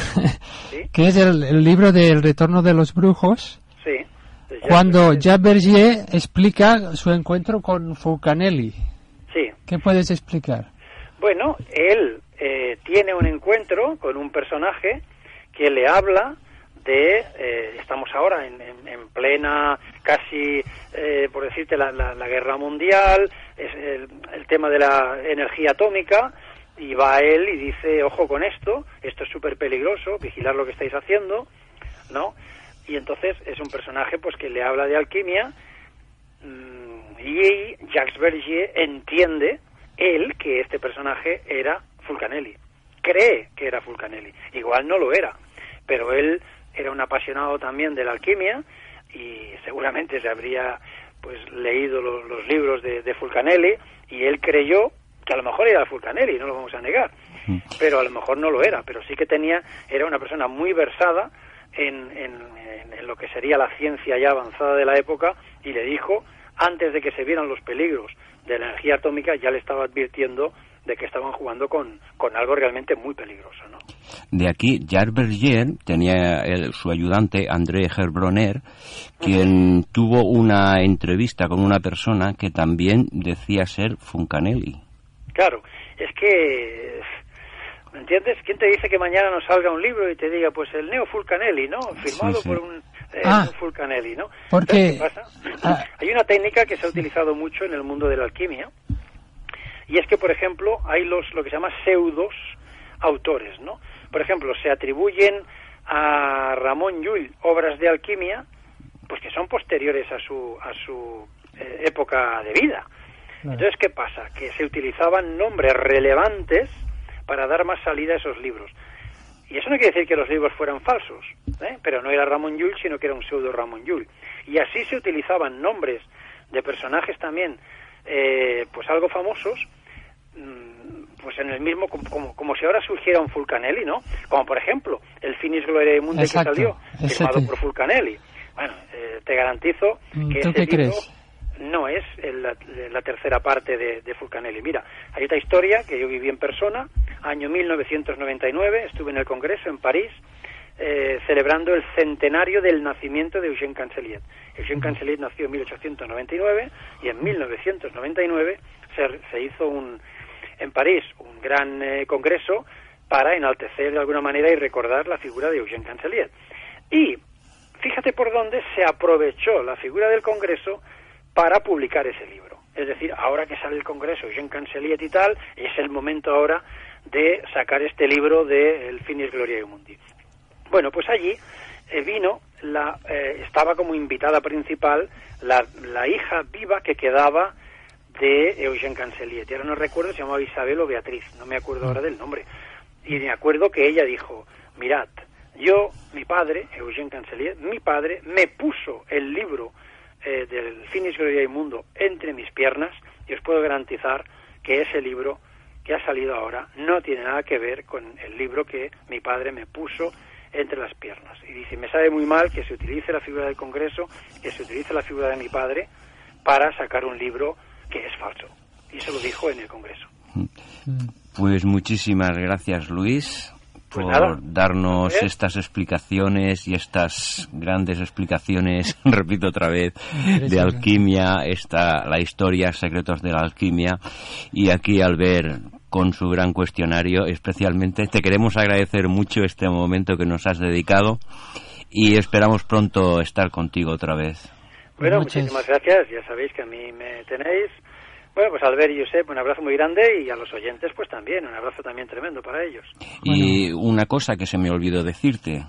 ¿Sí? que es el, el libro del Retorno de los Brujos, Sí. de Jacques cuando Berger. Jacques Bergier explica su encuentro con Fulcanelli. Sí. ¿Qué puedes explicar? Bueno, él eh, tiene un encuentro con un personaje que le habla de, eh, estamos ahora en, en- en plena, casi, eh, por decirte, la, la- la guerra mundial, es el, el tema de la energía atómica, y va él y dice, ojo con esto, esto es súper peligroso, vigilar lo que estáis haciendo, ¿no? Y entonces es un personaje pues que le habla de alquimia, Mm, y Jacques Bergier entiende él que este personaje era Fulcanelli. Cree que era Fulcanelli. Igual no lo era, pero él era un apasionado también de la alquimia y seguramente se habría pues leído los, libros de, de, Fulcanelli y él creyó que a lo mejor era Fulcanelli, no lo vamos a negar, pero a lo mejor no lo era, pero sí que tenía, era una persona muy versada en, en, lo que sería la ciencia ya avanzada de la época y le dijo, antes de que se vieran los peligros de la energía atómica, ya le estaba advirtiendo de que estaban jugando con, con algo realmente muy peligroso. ¿no? De aquí, Jacques Berger tenía su ayudante, André Herbronner, quien tuvo una entrevista con una persona que también decía ser Funcanelli. Claro, es que ¿Me entiendes? ¿Quién te dice que mañana nos salga un libro y te diga, pues el Neo Fulcanelli, ¿no? Firmado por un eh, ah, Fulcanelli, ¿no? Porque ah. hay una técnica que se ha utilizado mucho en el mundo de la alquimia y es que, por ejemplo, hay los lo que se llama pseudos autores, ¿no? Por ejemplo, se atribuyen a Ramón Llull obras de alquimia, pues que son posteriores a su a su eh, época de vida. Entonces, ¿qué pasa? Que se utilizaban nombres relevantes para dar más salida a esos libros. Y eso no quiere decir que los libros fueran falsos, ¿eh? pero no era Ramón Llull, sino que era un pseudo Ramón Llull. Y así se utilizaban nombres de personajes también, eh, pues algo famosos, mm, pues en el mismo, como, como, si ahora surgiera un Fulcanelli, ¿no? Como por ejemplo, el Finis Gloria Mundi que salió, firmado por Fulcanelli. Bueno, eh, te garantizo mm, que ¿Tú qué crees? no es la, tercera parte de, de, Fulcanelli. Mira, hay otra historia que yo viví en persona, año 1999, estuve en el Congreso en París, eh, celebrando el centenario del nacimiento de Eugène Cancelier. Eugène Cancelier nació en 1899 y en 1999 se, se hizo un, en París un gran eh, congreso para enaltecer de alguna manera y recordar la figura de Eugène Cancelier. Y fíjate por dónde se aprovechó la figura del Congreso para publicar ese libro. Es decir, ahora que sale el Congreso, Jean Canceliet y tal, es el momento ahora de sacar este libro de El Finis Gloriae Mundi. Bueno, pues allí eh, vino, la, eh, estaba como invitada principal la, la, hija viva que quedaba de Eugène Canceliet. Y ahora no recuerdo, se llamaba Isabel o Beatriz, no me acuerdo ahora del nombre. Y me acuerdo que ella dijo, mirad, yo, mi padre, Eugène Canceliet, mi padre me puso el libro eh, del Finis Gloria Mundo entre mis piernas y os puedo garantizar que ese libro que ha salido ahora no tiene nada que ver con el libro que mi padre me puso entre las piernas. Y dice, me sabe muy mal que se utilice la figura del Congreso, que se utilice la figura de mi padre para sacar un libro que es falso. Y se lo dijo en el Congreso. Pues muchísimas gracias, Luis. Pues por darnos estas explicaciones y estas grandes explicaciones, repito otra vez, de alquimia, esta, la historia, secretos de la alquimia. Y aquí al ver con su gran cuestionario, especialmente te queremos agradecer mucho este momento que nos has dedicado y esperamos pronto estar contigo otra vez. Bueno, muchísimas gracias. Ya sabéis que a mí me tenéis bueno, pues Albert y Josep, un abrazo muy grande y a los oyentes pues también, un abrazo también tremendo para ellos. Y una cosa que se me olvidó decirte.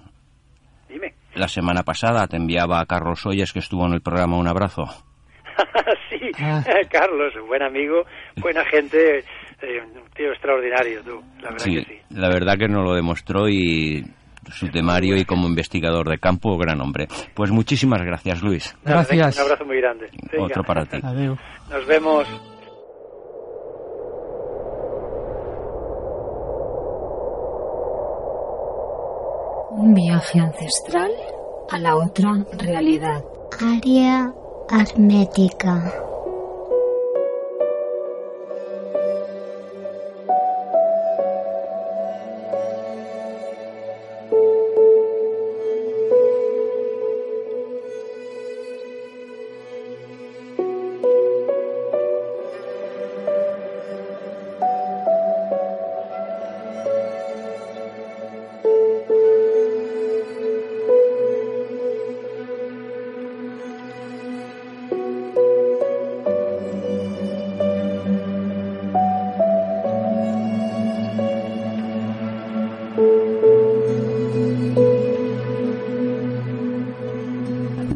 Dime. La semana pasada te enviaba a Carlos Ollas que estuvo en el programa un abrazo. sí, ah. Carlos, buen amigo, buena gente, un tío extraordinario tú, la verdad que sí. La verdad que nos lo demostró y su temario y como investigador de campo, gran hombre. Pues muchísimas gracias, Luis. Gracias. Un abrazo muy grande. Otro para ti. Adiós. Nos vemos. Un viaje ancestral a la otra realidad. Área hermética.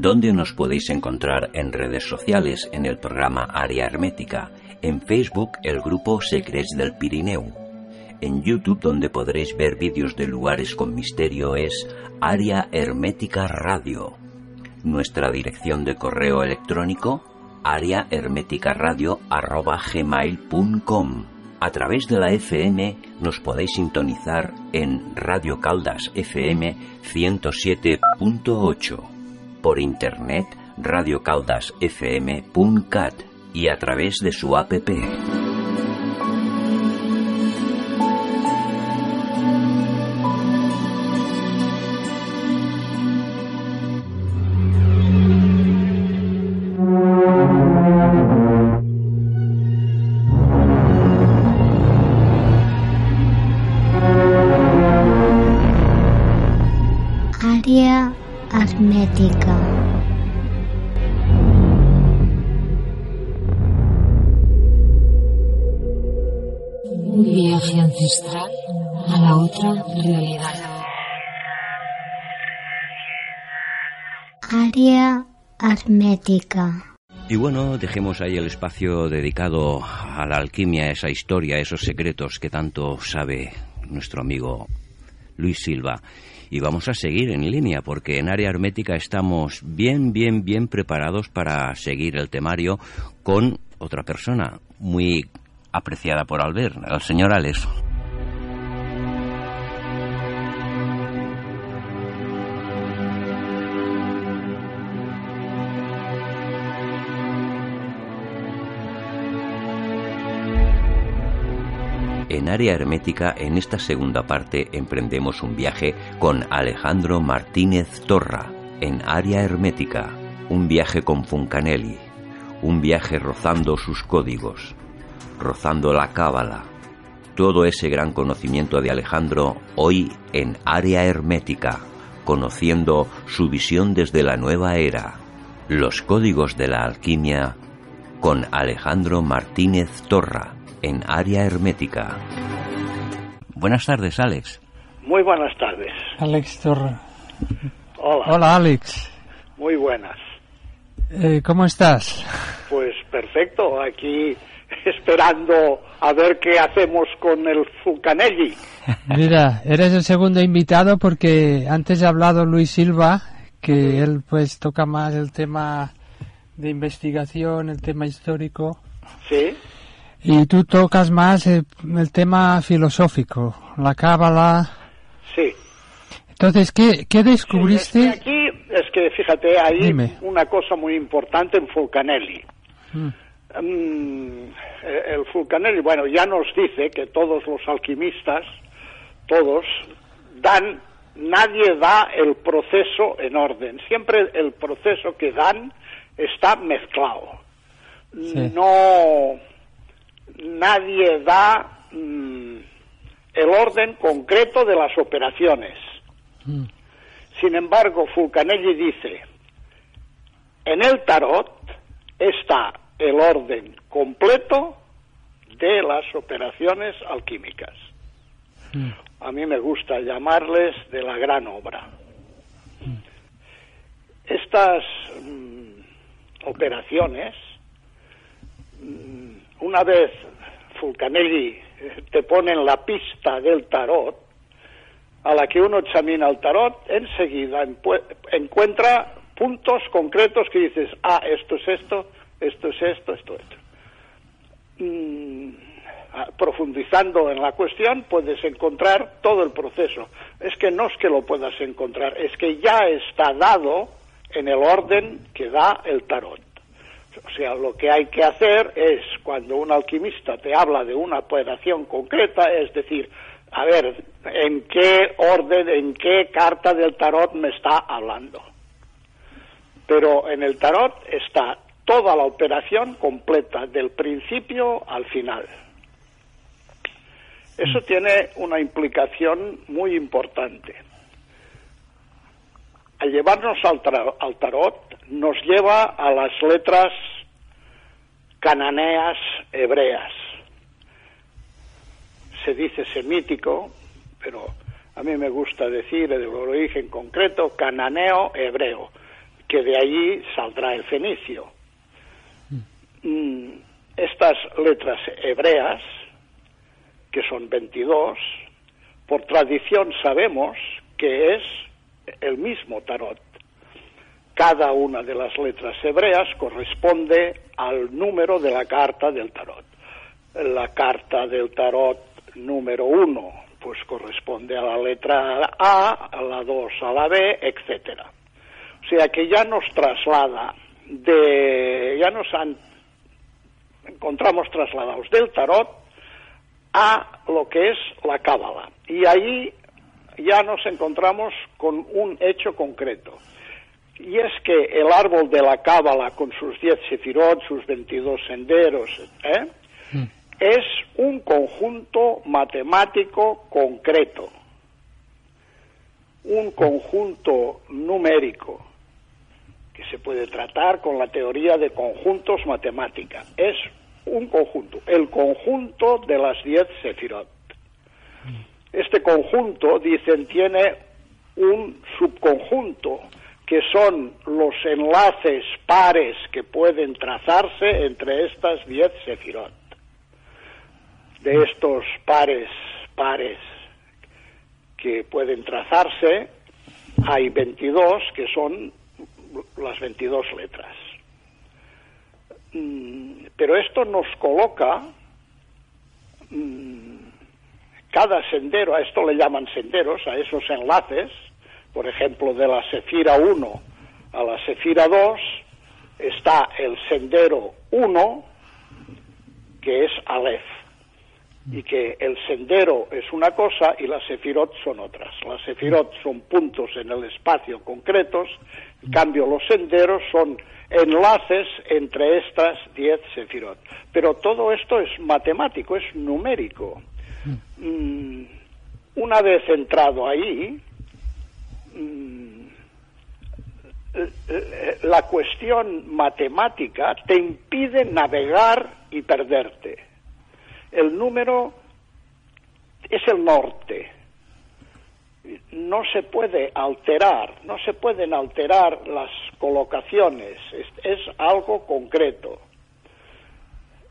¿Dónde nos podéis encontrar en redes sociales en el programa Área Hermética, en Facebook el grupo Secrets del Pirineo, en YouTube donde podréis ver vídeos de lugares con misterio es Área Hermética Radio. Nuestra dirección de correo electrónico ariahermeticaradio.com. A través de la FM nos podéis sintonizar en Radio Caldas FM 107.8. Por internet radiocaldasfm.cat y a través de su app. Y bueno, dejemos ahí el espacio dedicado a la alquimia, esa historia, esos secretos que tanto sabe nuestro amigo Luis Silva. Y vamos a seguir en línea porque en área hermética estamos bien, bien, bien preparados para seguir el temario con otra persona muy apreciada por Albert, el señor Alex. En área hermética, en esta segunda parte, emprendemos un viaje con Alejandro Martínez Torra, en área hermética, un viaje con Funcanelli, un viaje rozando sus códigos, rozando la cábala, todo ese gran conocimiento de Alejandro hoy en área hermética, conociendo su visión desde la nueva era, los códigos de la alquimia con Alejandro Martínez Torra en área hermética. Buenas tardes, Alex. Muy buenas tardes. Alex Torre. Hola. Hola, Alex. Muy buenas. Eh, ¿Cómo estás? Pues perfecto, aquí esperando a ver qué hacemos con el Fulcanelli. Mira, eres el segundo invitado porque antes ha hablado Luis Silva, que él pues toca más el tema de investigación, el tema histórico, Sí, y tú tocas más el, el tema filosófico, la cábala. sí. Entonces, ¿qué, qué Es descubriste? que aquí es que fíjate, hay Dime. una cosa muy importante en Fulcanelli. Mm, Mm, eh, el Fulcanelli, bueno, ya nos dice que todos los alquimistas, todos, dan, nadie da el proceso en orden. Siempre el proceso que dan está mezclado. Sí. No, nadie da mm, el orden concreto de las operaciones. mm, Sin embargo, Fulcanelli dice, en el tarot está el orden completo de las operaciones alquímicas. mm. A mí me gusta llamarles de la gran obra. Estas operaciones, una vez Fulcanelli eh, te pone en la pista del tarot, a la que uno examina el tarot, enseguida encuentra puntos concretos que dices, ah, esto es esto, esto es esto, esto es esto. Mm, profundizando en la cuestión, puedes encontrar todo el proceso. Es que no es que lo puedas encontrar, es que ya está dado en el orden que da el tarot. O sea, lo que hay que hacer es, cuando un alquimista te habla de una operación concreta, es decir, a ver, ¿en qué orden, en qué carta del tarot me está hablando? Pero en el tarot está toda la operación completa, del principio al final. Eso tiene una implicación muy importante. Al llevarnos al, tarot, nos lleva a las letras cananeas hebreas. Se dice semítico, pero a mí me gusta decir el origen concreto, cananeo hebreo, que de allí saldrá el fenicio. Mm, Estas letras hebreas, que son 22, por tradición sabemos que es el mismo tarot. cada una de las letras hebreas corresponde al número de la carta del tarot. La carta del tarot número uno, pues corresponde a la letra A, a la 2 a la B, etcétera. O sea que ya nos traslada de, ya nos han, encontramos trasladados del tarot a lo que es la cábala. Y ahí ya nos encontramos con un hecho concreto. Y es que el árbol de la cábala, con sus 10 sefirot, sus 22 senderos, ¿eh? mm. es un conjunto matemático concreto, un conjunto numérico que se puede tratar con la teoría de conjuntos matemática. Es un conjunto, el conjunto de las 10 sefirot. Este conjunto, dicen, tiene un subconjunto que son los enlaces pares que pueden trazarse entre estas 10 sefirot. De estos pares, pares que pueden trazarse, hay 22 que son las 22 letras. Mm, pero esto nos coloca mm, cada sendero, a esto le llaman senderos, a esos enlaces, por ejemplo, de la Sefira 1 a la Sefira 2, está el sendero 1, que es Aleph, y que el sendero es una cosa y las Sefirot son otras. Las Sefirot son puntos en el espacio concretos, en cambio los senderos son enlaces entre estas 10 Sefirot. Pero todo esto es matemático, es numérico. Mm, una vez entrado ahí, mm, la cuestión matemática te impide navegar y perderte. El número es el norte. No se puede alterar, no se pueden alterar las colocaciones, es algo concreto.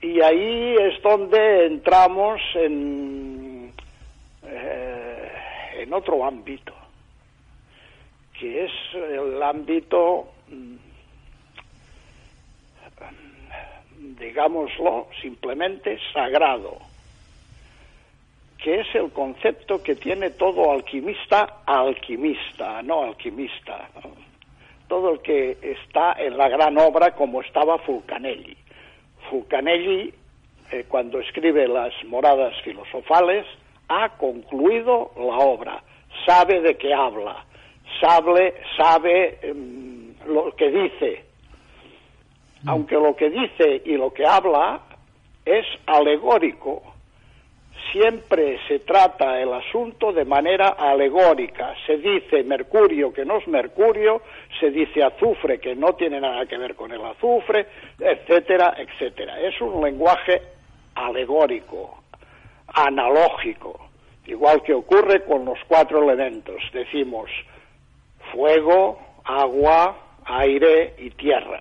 Y ahí es donde entramos en, eh, en otro ámbito, que es el ámbito, mm, digámoslo simplemente, sagrado, que es el concepto que tiene todo alquimista, alquimista, no alquimista, todo el que está en la gran obra como estaba Fulcanelli Fulcanelli, eh, cuando escribe las moradas filosofales, ha concluido la obra, sabe de qué habla, sabe, sabe em, lo que dice, mm. aunque lo que dice y lo que habla es alegórico, siempre se trata el asunto de manera alegórica. Se dice mercurio que no es mercurio, se dice azufre que no tiene nada que ver con el azufre, etcétera, etcétera. Es un lenguaje alegórico, analógico, igual que ocurre con los cuatro elementos. Decimos fuego, agua, aire y tierra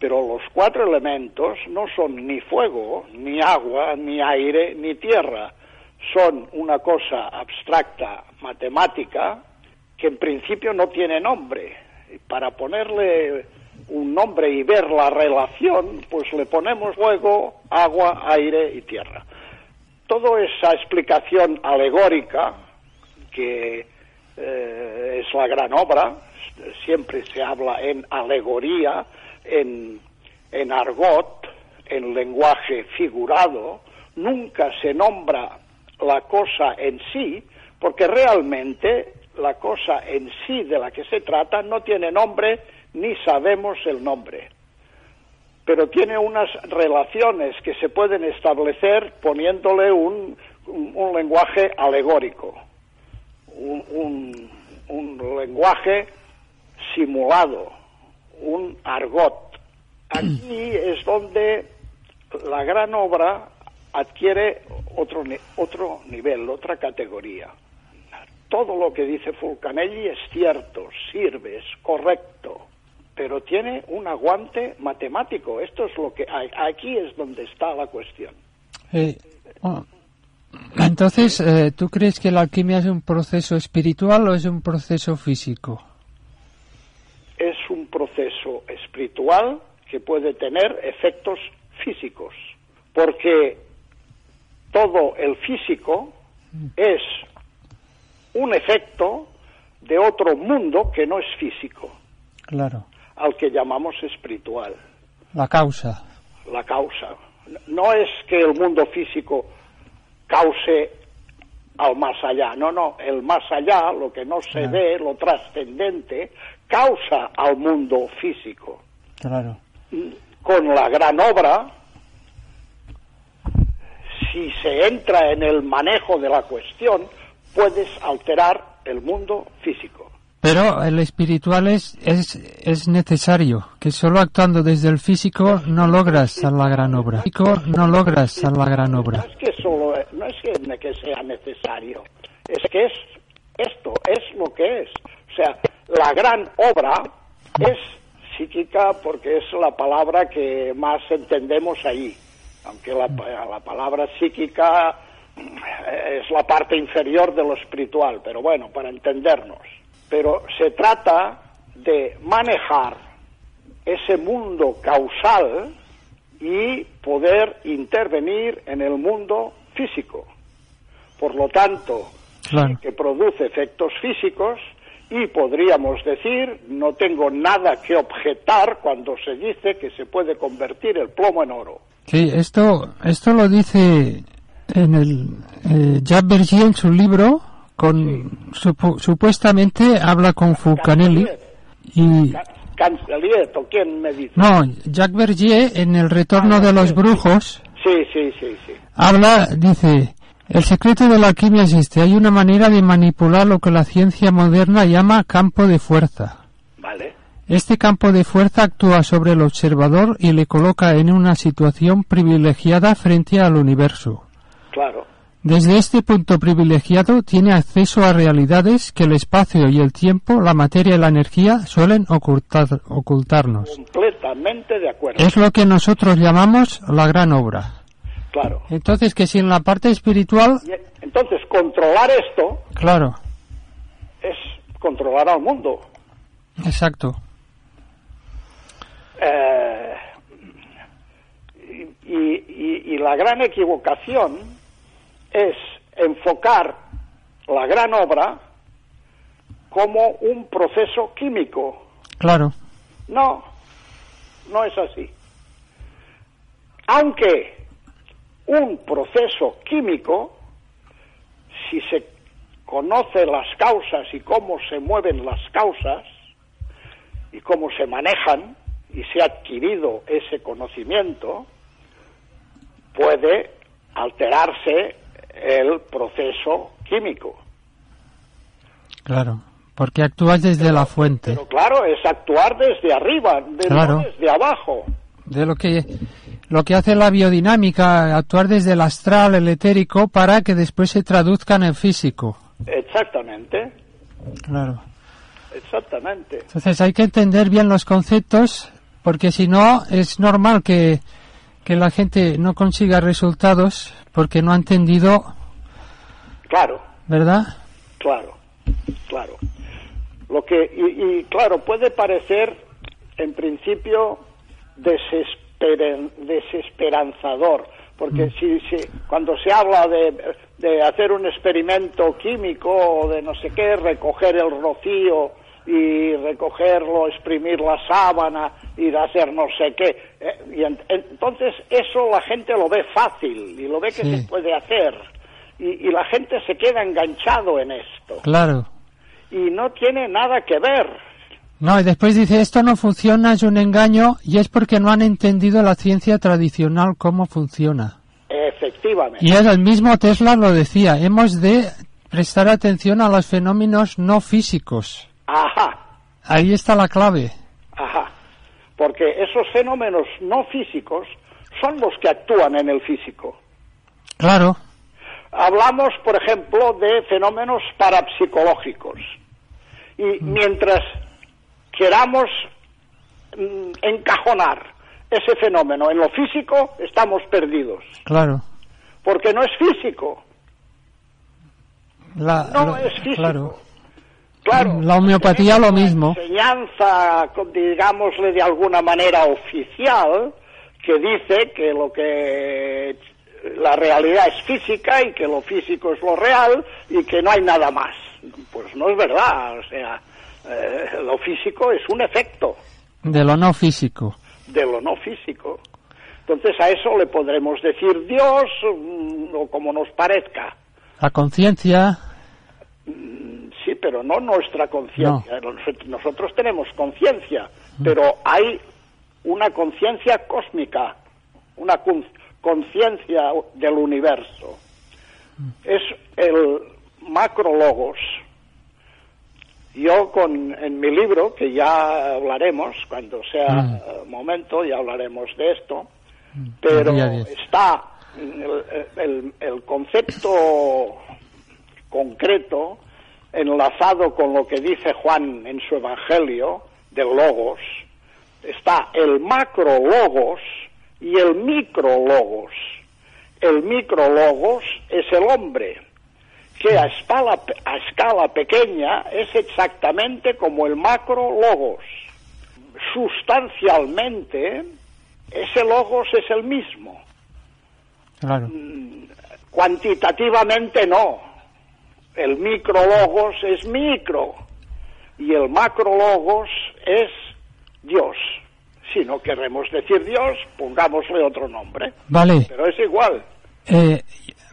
pero los cuatro elementos no son ni fuego, ni agua, ni aire, ni tierra. Son una cosa abstracta, matemática, que en principio no tiene nombre. para ponerle un nombre y ver la relación, pues le ponemos fuego, agua, aire y tierra. Toda esa explicación alegórica, que eh, es la gran obra, siempre se habla en alegoría, en, argot, en lenguaje figurado, nunca se nombra la cosa en sí, porque realmente la cosa en sí de la que se trata no tiene nombre ni sabemos el nombre, pero tiene unas relaciones que se pueden establecer poniéndole un, un, lenguaje alegórico, un lenguaje simulado, un argot. Aquí es donde la gran obra adquiere otro, otro nivel, otra categoría. Todo lo que dice Fulcanelli es cierto, sirve, es correcto, pero tiene un aguante matemático. Esto es lo que aquí es donde está la cuestión. Eh, entonces, eh, ¿tú crees que la alquimia es un proceso espiritual o es un proceso físico? Es un proceso espiritual que puede tener efectos físicos, porque todo el físico es un efecto de otro mundo que no es físico, Claro. al que llamamos espiritual, La causa. la causa. No es que el mundo físico cause al más allá, no, no, el más allá, lo que no se Claro. ve, lo trascendente, causa al mundo físico. Claro. con la gran obra, si se entra en el manejo de la cuestión, puedes alterar el mundo físico. Pero el espiritual es, es, es necesario, que solo actuando desde el físico no logras a la gran obra. Físico no logras a la gran No obra. es que solo, no es que sea necesario, es que es esto, es lo que es. O sea, la gran obra es psíquica porque es la palabra que más entendemos ahí, aunque la, la palabra psíquica eh, es la parte inferior de lo espiritual, pero bueno, para entendernos. Pero se trata de manejar ese mundo causal y poder intervenir en el mundo físico. Por lo tanto, Claro. que produce efectos físicos y podríamos decir, no tengo nada que objetar cuando se dice que se puede convertir el plomo en oro. Sí, esto, esto lo dice en el eh, Jacques Bergier en su libro, con supu- supuestamente habla con Fulcanelli y Cancelier, ¿o quién me dice? no, Jacques Bergier en el Retorno de los Brujos Sí, sí, sí, sí. habla, dice, el secreto de la alquimia existe, hay una manera de manipular lo que la ciencia moderna llama campo de fuerza. Vale. Este campo de fuerza actúa sobre el observador y le coloca en una situación privilegiada frente al universo. Claro. Desde este punto privilegiado tiene acceso a realidades que el espacio y el tiempo, la materia y la energía suelen ocultar- ocultarnos. Completamente de acuerdo. Es lo que nosotros llamamos la gran obra. Claro. Entonces que si en la parte espiritual, entonces, controlar esto claro, es controlar al mundo. exacto, Eh, y, y- y la gran equivocación es enfocar la gran obra como un proceso químico. claro, No, no es así. Aunque un proceso químico, si se conoce las causas y cómo se mueven las causas y cómo se manejan y se ha adquirido ese conocimiento, puede alterarse el proceso químico. claro, porque actúas desde la fuente, Pero claro, es actuar desde arriba, de- Claro. no desde abajo. de lo que lo que hace la biodinámica, actuar desde el astral, el etérico, para que después se traduzca en el físico. Exactamente, Claro. exactamente. Entonces hay que entender bien los conceptos, porque si no es normal que, que la gente no consiga resultados porque no ha entendido, Claro, ¿verdad? claro, claro. Lo que y, y, claro puede parecer en principio desesperen- desesperanzador, porque si, si cuando se habla de, de hacer un experimento químico o de no sé qué, recoger el rocío y recogerlo, exprimir la sábana y de hacer no sé qué, eh, y entonces eso la gente lo ve fácil y lo ve que Sí. se puede hacer y, y la gente se queda enganchado en esto Claro. y no tiene nada que ver. No, y después dice, esto no funciona, es un engaño, y es porque no han entendido la ciencia tradicional cómo funciona. Efectivamente. Y el mismo Tesla lo decía, hemos de prestar atención a los fenómenos no físicos. Ajá, Ahí está la clave. ajá. Porque esos fenómenos no físicos son los que actúan en el físico. Claro, Hablamos, por ejemplo, de fenómenos parapsicológicos. Y mientras queramos mm, encajonar ese fenómeno en lo físico, estamos perdidos. claro. Porque no es físico. La- No lo- es físico. Claro, claro. La homeopatía lo mismo. Enseñanza, digámosle de alguna manera oficial, que dice que lo que la realidad es física y que lo físico es lo real y que no hay nada más. Pues no es verdad, o sea, eh, lo físico es un efecto. De lo no físico. De lo no físico. Entonces a eso le podremos decir Dios mm, o como nos parezca. La conciencia. Mm, sí, pero no nuestra conciencia. Nosotros tenemos conciencia, mm. pero hay una conciencia cósmica, una conciencia del universo. Es el macrologos. Yo con, en mi libro, que ya hablaremos, cuando sea mm. momento, ya hablaremos de esto, mm. pero está el, el, concepto concreto enlazado con lo que dice Juan en su Evangelio del Logos, está el macrologos y el micrologos. El micrologos es el hombre, que a escala, a escala pequeña es exactamente como el macrologos. Sustancialmente, ese logos es el mismo. Mm, cuantitativamente no. El micrologos es micro y el macrologos es Dios. Si no queremos decir Dios, pongámosle otro nombre. Vale. Pero es igual. Eh,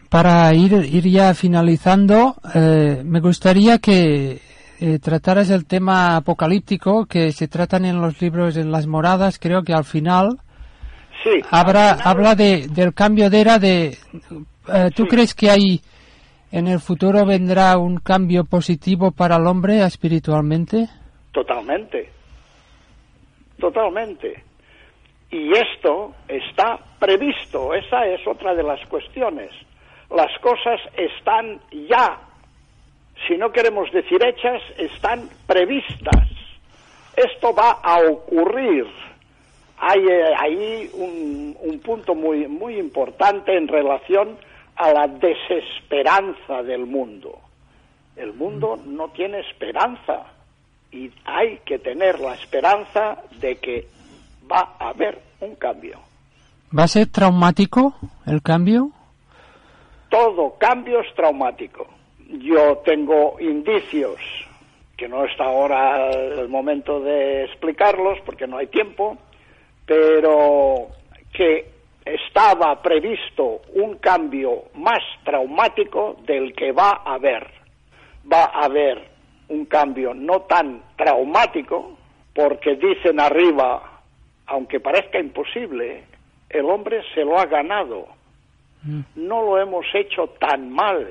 para ir, ir ya finalizando, eh, me gustaría que eh, trataras el tema apocalíptico que se tratan en los libros en las moradas. Creo que al final sí, habrá, habla de, del cambio de era. De, ¿Tú crees que hay en el futuro vendrá un cambio positivo para el hombre espiritualmente? Totalmente totalmente. Y esto está previsto, esa es otra de las cuestiones. Las cosas están ya, si no queremos decir hechas, están previstas. Esto va a ocurrir. Hay eh, ahí un, un punto muy, muy importante en relación a la desesperanza del mundo. El mundo no tiene esperanza y hay que tener la esperanza de que va a haber un cambio. ¿Va a ser traumático el cambio? Todo cambio es traumático. Yo tengo indicios, que no está ahora el momento de explicarlos porque no hay tiempo, pero que estaba previsto un cambio más traumático del que va a haber. Va a haber un cambio no tan traumático, porque dicen arriba, aunque parezca imposible, el hombre se lo ha ganado. Mm. No lo hemos hecho tan mal.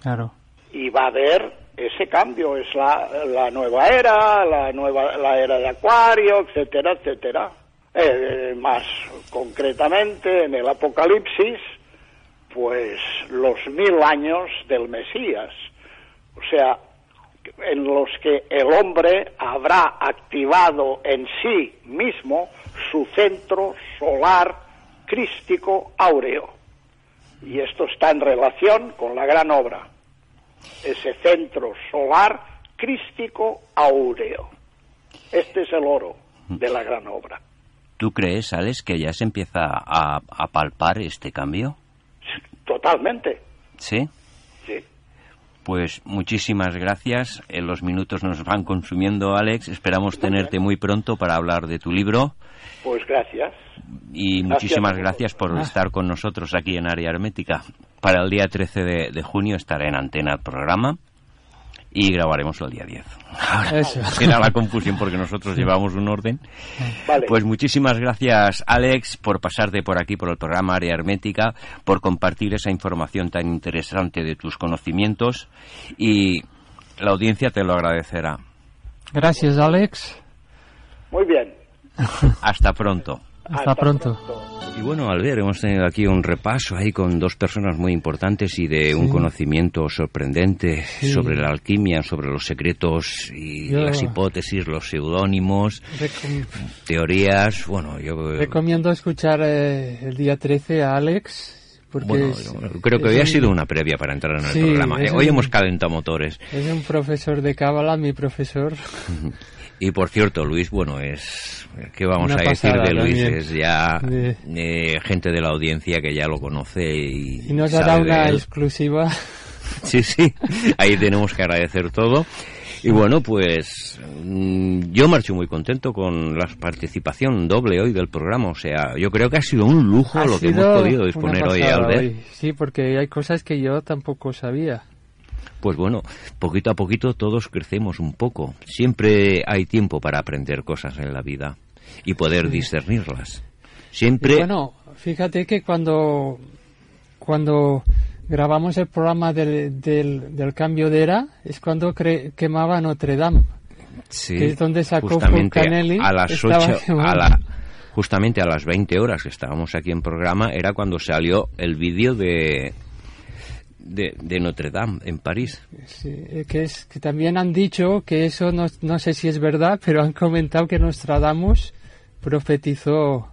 Claro. Y va a haber ese cambio, es la, la nueva era, la nueva la era de Acuario, etcétera, etcétera. Eh, más concretamente en el Apocalipsis, pues los mil años del Mesías. O sea, en los que el hombre habrá activado en sí mismo su centro solar crístico áureo. Y esto está en relación con la gran obra. Ese centro solar crístico áureo. Este es el oro de la gran obra. ¿Tú crees, Alex, que ya se empieza a, a palpar este cambio? Totalmente. ¿Sí? Sí. Pues muchísimas gracias. En los minutos nos van consumiendo, Alex. Esperamos tenerte muy pronto para hablar de tu libro. Pues gracias. Y muchísimas gracias por ah. estar con nosotros aquí en Área Hermética. Para el día 13 de, de junio estará en antena el programa y grabaremos el día 10. Ahora era la confusión porque nosotros llevamos un orden. Pues muchísimas gracias, Alex, por pasarte por aquí, por el programa Área Hermética, por compartir esa información tan interesante de tus conocimientos y la audiencia te lo agradecerá. Gracias, Alex. Muy bien. Hasta pronto. Hasta, pronto. Y bueno, al ver, hemos tenido aquí un repaso ahí con dos personas muy importantes y de un conocimiento sorprendente sobre la alquimia, sobre los secretos y las hipótesis, los seudónimos, teorías. Bueno, yo recomiendo escuchar eh, el día 13 a Alex Porque Bueno, es- yo creo que hoy ha sido una previa para entrar en el Sí, programa. Eh, Hoy un- hemos calentado motores. Es un profesor de cábala, mi profesor. Y por cierto, Luis, bueno, es. ¿Qué vamos Una a decir pasada de Luis? también. Es ya De- eh, gente de la audiencia que ya lo conoce y. Y nos hará de una exclusiva. Sí, sí, ahí tenemos que agradecer todo. Y bueno, pues mm, yo marcho muy contento con la participación doble hoy del programa. O sea, yo creo que ha sido un lujo Ha lo que hemos podido disponer hoy, Albert. hoy. Sí, porque hay cosas que yo tampoco sabía. Pues bueno, poquito a poquito todos crecemos un poco. Siempre hay tiempo para aprender cosas en la vida y poder discernirlas. Siempre. Y bueno, fíjate que cuando, cuando grabamos el programa del, del, del cambio de era, es cuando cre- quemaba Notre Dame. Sí, que es donde sacó Fulcanelli, a las estaba 8 quemado. a la justamente a las 20 horas que estábamos aquí en programa era cuando salió el vídeo de, de de Notre Dame en París. Sí, que, es, que también han dicho que eso no, no sé si es verdad, pero han comentado que Nostradamus profetizó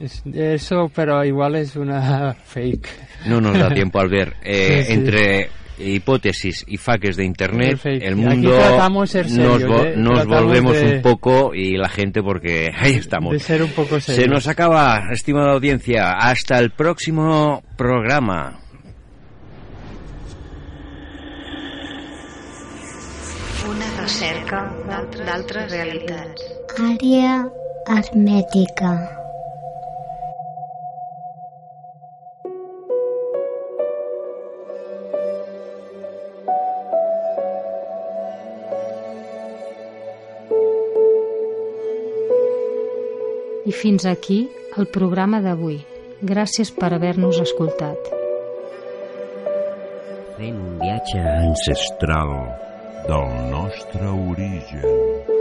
es- eso, pero igual es una fake. No nos da tiempo al ver eh, Sí, sí. entre hipótesis y faques de internet Perfecto. el mundo nos, vo- ¿eh? nos volvemos de- un poco y la gente porque ahí estamos De ser un poco se nos acaba estimada audiencia hasta el próximo programa Una recerca d'altres realitats. Àrea hermètica. I fins aquí el programa d'avui. Gràcies per haver-nos escoltat. Fent un viatge ancestral del nostre origen.